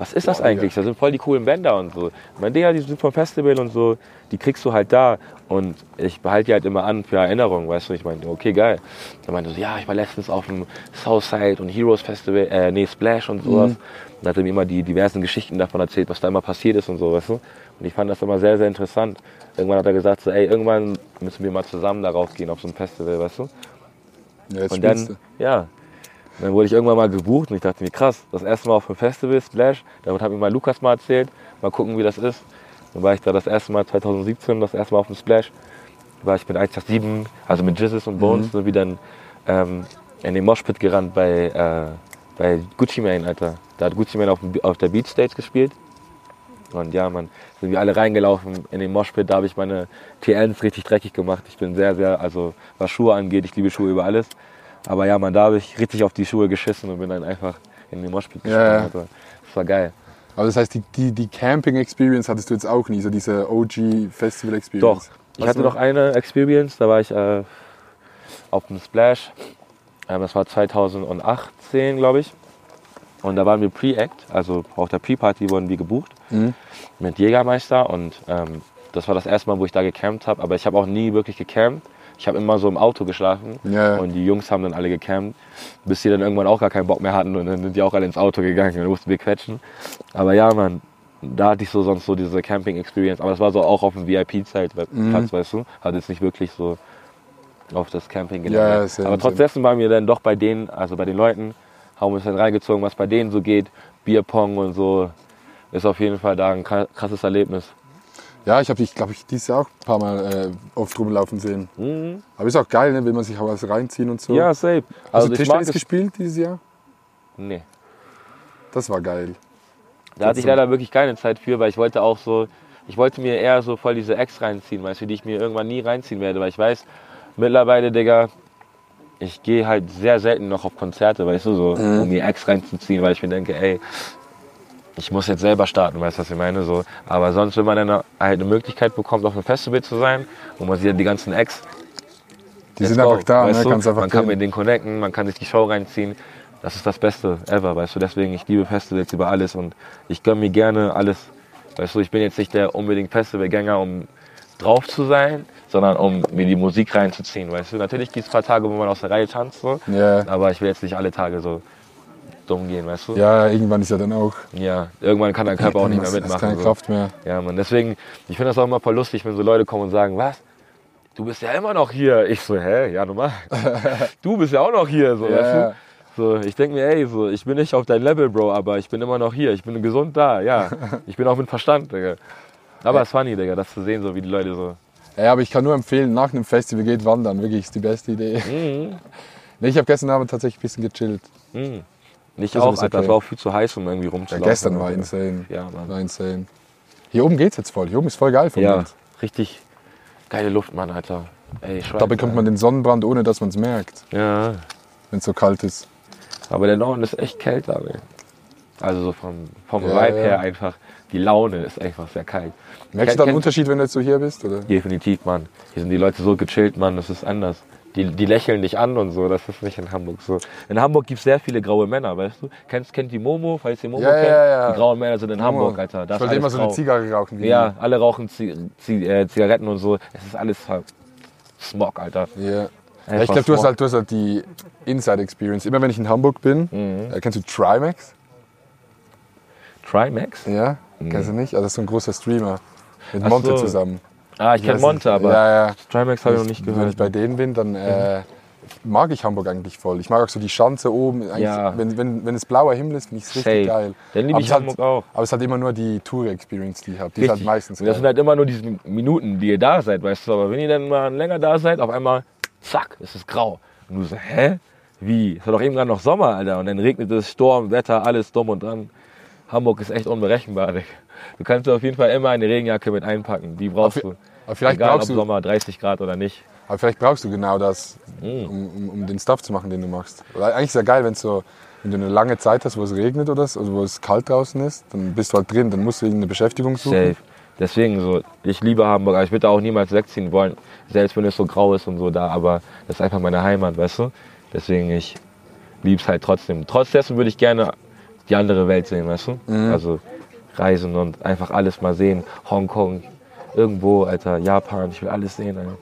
was ist das eigentlich? Das sind voll die coolen Bänder und so. Ich meine, Digga, die sind vom Festival und so, die kriegst du halt da. Und ich behalte die halt immer an für Erinnerungen, weißt du. Ich meine, okay, geil. Dann meinte er so, ja, ich war letztens auf dem Southside und Heroes Festival, äh, nee, Splash und sowas. Und hat er mir immer die diversen Geschichten davon erzählt, was da immer passiert ist und so, weißt du. Und ich fand das immer sehr, sehr interessant. Irgendwann hat er gesagt, so, ey, irgendwann müssen wir mal zusammen darauf gehen, auf so ein Festival, weißt du. ja jetzt Und dann, ja, dann wurde ich irgendwann mal gebucht und ich dachte mir, krass, das erste Mal auf dem Festival, Splash, damit hat mir mal Lukas mal erzählt, mal gucken, wie das ist. Dann war ich da das erste Mal 2017, das erste Mal auf dem Splash. War ich mit 187, also mit Jizzes und Bones, sind wir dann ähm, in den Moshpit gerannt bei, äh, bei Gucci Mane, Alter. Da hat Gucci Mane auf, auf der Beach Stage gespielt. Und ja, man, sind wir alle reingelaufen in den Moshpit, da habe ich meine TLs richtig dreckig gemacht. Ich bin sehr, sehr, also was Schuhe angeht, ich liebe Schuhe über alles. Aber ja, man, da habe ich richtig auf die Schuhe geschissen und bin dann einfach in den Moshpit Ja, ja. gesprungen. Alter. Das war geil. Aber das heißt, die, die, die Camping-Experience hattest du jetzt auch nie, so diese OG-Festival-Experience? Doch. Ich hatte noch eine Experience, da war ich äh, auf dem Splash. Ähm, das war 2018, glaube ich. Und da waren wir Pre-Act, also auf der Pre-Party wurden wir gebucht mit Jägermeister. Und ähm, das war das erste Mal, wo ich da gecampt habe. Aber ich habe auch nie wirklich gecampt. Ich habe immer so im Auto geschlafen Ja. und die Jungs haben dann alle gecampt, bis die dann irgendwann auch gar keinen Bock mehr hatten und dann sind die auch alle ins Auto gegangen und mussten wir quetschen. Aber ja, Mann, da hatte ich so sonst so diese Camping-Experience. Aber es war so auch auf dem VIP-Platz, Mhm. weißt du? Hat jetzt nicht wirklich so auf das Camping gelernt. ja, Aber trotz same. dessen waren wir dann doch bei denen, also bei den Leuten, haben uns dann reingezogen, was bei denen so geht. Bierpong und so. Ist auf jeden Fall da ein kra- krasses Erlebnis. Ja, ich habe dich, glaube ich, dieses Jahr auch ein paar Mal äh, oft rumlaufen sehen. Aber ist auch geil, ne? will man sich auch was reinziehen und so. Mhm. Ja, safe. Hast Also du ich mag Tischtennis es. gespielt dieses Jahr? Nee. Das war geil. Da hatte ich leider wirklich keine Zeit für, weil ich wollte auch so, ich wollte mir eher so voll diese Ex reinziehen, weißt du, die ich mir irgendwann nie reinziehen werde, weil ich weiß, mittlerweile, Digga, ich gehe halt sehr selten noch auf Konzerte, weißt du, so, um mir Ex reinzuziehen, weil ich mir denke, ey, ich muss jetzt selber starten, weißt du, was ich meine, so. Aber sonst, wenn man dann halt eine Möglichkeit bekommt, auf einem Festival zu sein, wo man sieht die ganzen Ex, Die sind go, einfach da, ne? du? einfach Man kann gehen. mit denen connecten, man kann sich die Show reinziehen. Das ist das Beste ever, weißt du. Deswegen, ich liebe Festivals über alles und ich gönne mir gerne alles. Weißt du, ich bin jetzt nicht der unbedingt Festivalgänger, um drauf zu sein, sondern um mir die Musik reinzuziehen, weißt du. Natürlich gibt es ein paar Tage, wo man aus der Reihe tanzt, so. Ja. aber ich will jetzt nicht alle Tage so dumm gehen, weißt du. ja, irgendwann ist ja dann auch. Ja, irgendwann kann dein Körper auch nicht mehr hast- hast mitmachen. keine so. Kraft mehr. Ja, man, deswegen, ich finde das auch immer voll lustig, wenn so Leute kommen und sagen, was? Du bist ja immer noch hier. Ich so, hä? Ja, normal. du bist ja auch noch hier, so, Ja, weißt du? So, ich denke mir, ey, so, ich bin nicht auf dein Level, Bro, aber ich bin immer noch hier. Ich bin gesund da, ja. Ich bin auch mit Verstand, Digga. Aber es ist funny, Digga, das zu sehen, so wie die Leute so. Ja, aber ich kann nur empfehlen, nach einem Festival geht wandern. Wirklich, ist die beste Idee. Mhm. Nee, ich habe gestern Abend tatsächlich ein bisschen gechillt. Nicht Das auch, Alter, okay. es war auch viel zu heiß, um irgendwie Ja, rumzulaufen. gestern war insane. Ja, Mann. War insane. Hier oben geht's jetzt voll. Hier oben ist voll geil vom Ja, Wind. richtig geile Luft, Mann, Alter. Ey, Schweiz, Da bekommt man den Sonnenbrand, ohne dass man es merkt, Ja, wenn es so kalt ist. Aber der Norden ist echt kälter, ey. Also so vom, vom Ja, Vibe ja. her einfach, die Laune ist einfach sehr kalt. Merkst du da einen Unterschied, wenn du jetzt so hier bist? Oder? Definitiv, Mann. Hier sind die Leute so gechillt, Mann, das ist anders. Die, die lächeln dich an und so, das ist nicht in Hamburg so. In Hamburg gibt es sehr viele graue Männer, weißt du? Kennst, kennt die Momo, falls ihr Momo Ja, ja, kennt? ja. Die grauen Männer sind in Hamburg, Alter. Da ich wollte immer so eine. Zigarre rauchen. Ja, alle rauchen Zi Zi äh, Zigaretten und so. Es ist alles halt Smog, Alter. die. Ja. Ja, ich glaube, du hast halt, du hast halt die Inside Experience. Immer wenn ich in Hamburg bin, Mhm. äh, kennst du Trimax? Trimax? Ja, kennst du nicht? Also das ist so ein großer Streamer. Mit Monte so. zusammen. Ah, ich kenne Monte, aber Ja, ja. Trimax habe ich noch nicht Wenn ich gehört. bei denen bin, dann äh, mag ich Hamburg eigentlich voll. Ich mag auch so die Schanze oben. Ja. wenn, wenn, wenn es blauer Himmel ist, finde ich es richtig Safe. geil. Dann liebe ich Hamburg halt, auch. Aber es ist halt immer nur die Tour-Experience, die ich habe. Die ist halt meistens Und das geil. sind halt immer nur diese Minuten, die ihr da seid, weißt du. Aber wenn ihr dann mal länger da seid, auf einmal, zack, ist es grau. Und du so, hä? Wie? Es war doch eben gerade noch Sommer, Alter. Und dann regnet es, Sturm, Wetter, alles dumm und dran. Hamburg ist echt unberechenbar. Du kannst auf jeden Fall immer eine Regenjacke mit einpacken. Die brauchst Aber du. Aber vielleicht, Egal ob brauchst du, Sommer 30 Grad oder nicht. aber vielleicht brauchst du genau das, Mhm. um, um, um den Stuff zu machen, den du machst. Weil eigentlich ist ja geil, wenn, so, wenn du eine lange Zeit hast, wo es regnet oder so, also wo es kalt draußen ist, dann bist du halt drin, dann musst du irgendeine Beschäftigung suchen. Safe. Deswegen so, ich liebe Hamburg, aber ich würde auch niemals wegziehen wollen, selbst wenn es so grau ist und so da, aber das ist einfach meine Heimat, weißt du? Deswegen, ich liebe es halt trotzdem. Trotz dessen würde ich gerne die andere Welt sehen, weißt du? Mhm. Also reisen und einfach alles mal sehen. Hongkong, irgendwo, Alter, Japan, ich will alles sehen, Alter.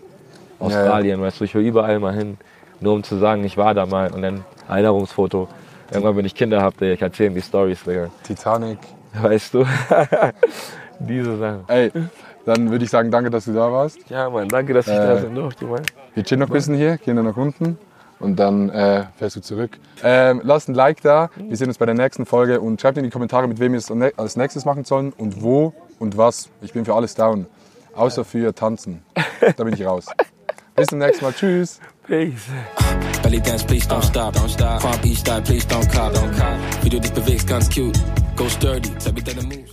Australien, weißt du, ich will überall mal hin, nur um zu sagen, ich war da mal und dann Erinnerungsfoto. Irgendwann, wenn ich Kinder habe, ich erzähle die Stories, Digga. Titanic. Weißt du? Diese Sachen. Ey, dann würde ich sagen, danke, dass du da warst. Ja, Mann, danke, dass ich Äh, da sein durfte, Mann. Wir chillen noch ein bisschen hier, gehen dann nach unten und dann äh, fährst du zurück. Ähm, lasst ein Like da, wir sehen uns bei der nächsten Folge und schreibt in die Kommentare, mit wem wir es als nächstes machen sollen und wo und was. Ich bin für alles down, außer für Tanzen. Da bin ich raus. Bis zum nächsten Mal, tschüss. Peace. Belly dance, please don't stop, don't stop. Pump each style, please don't cop, don't cop. Wie du dich bewegst, ganz cute. Go sturdy, zeig mir deine Moves.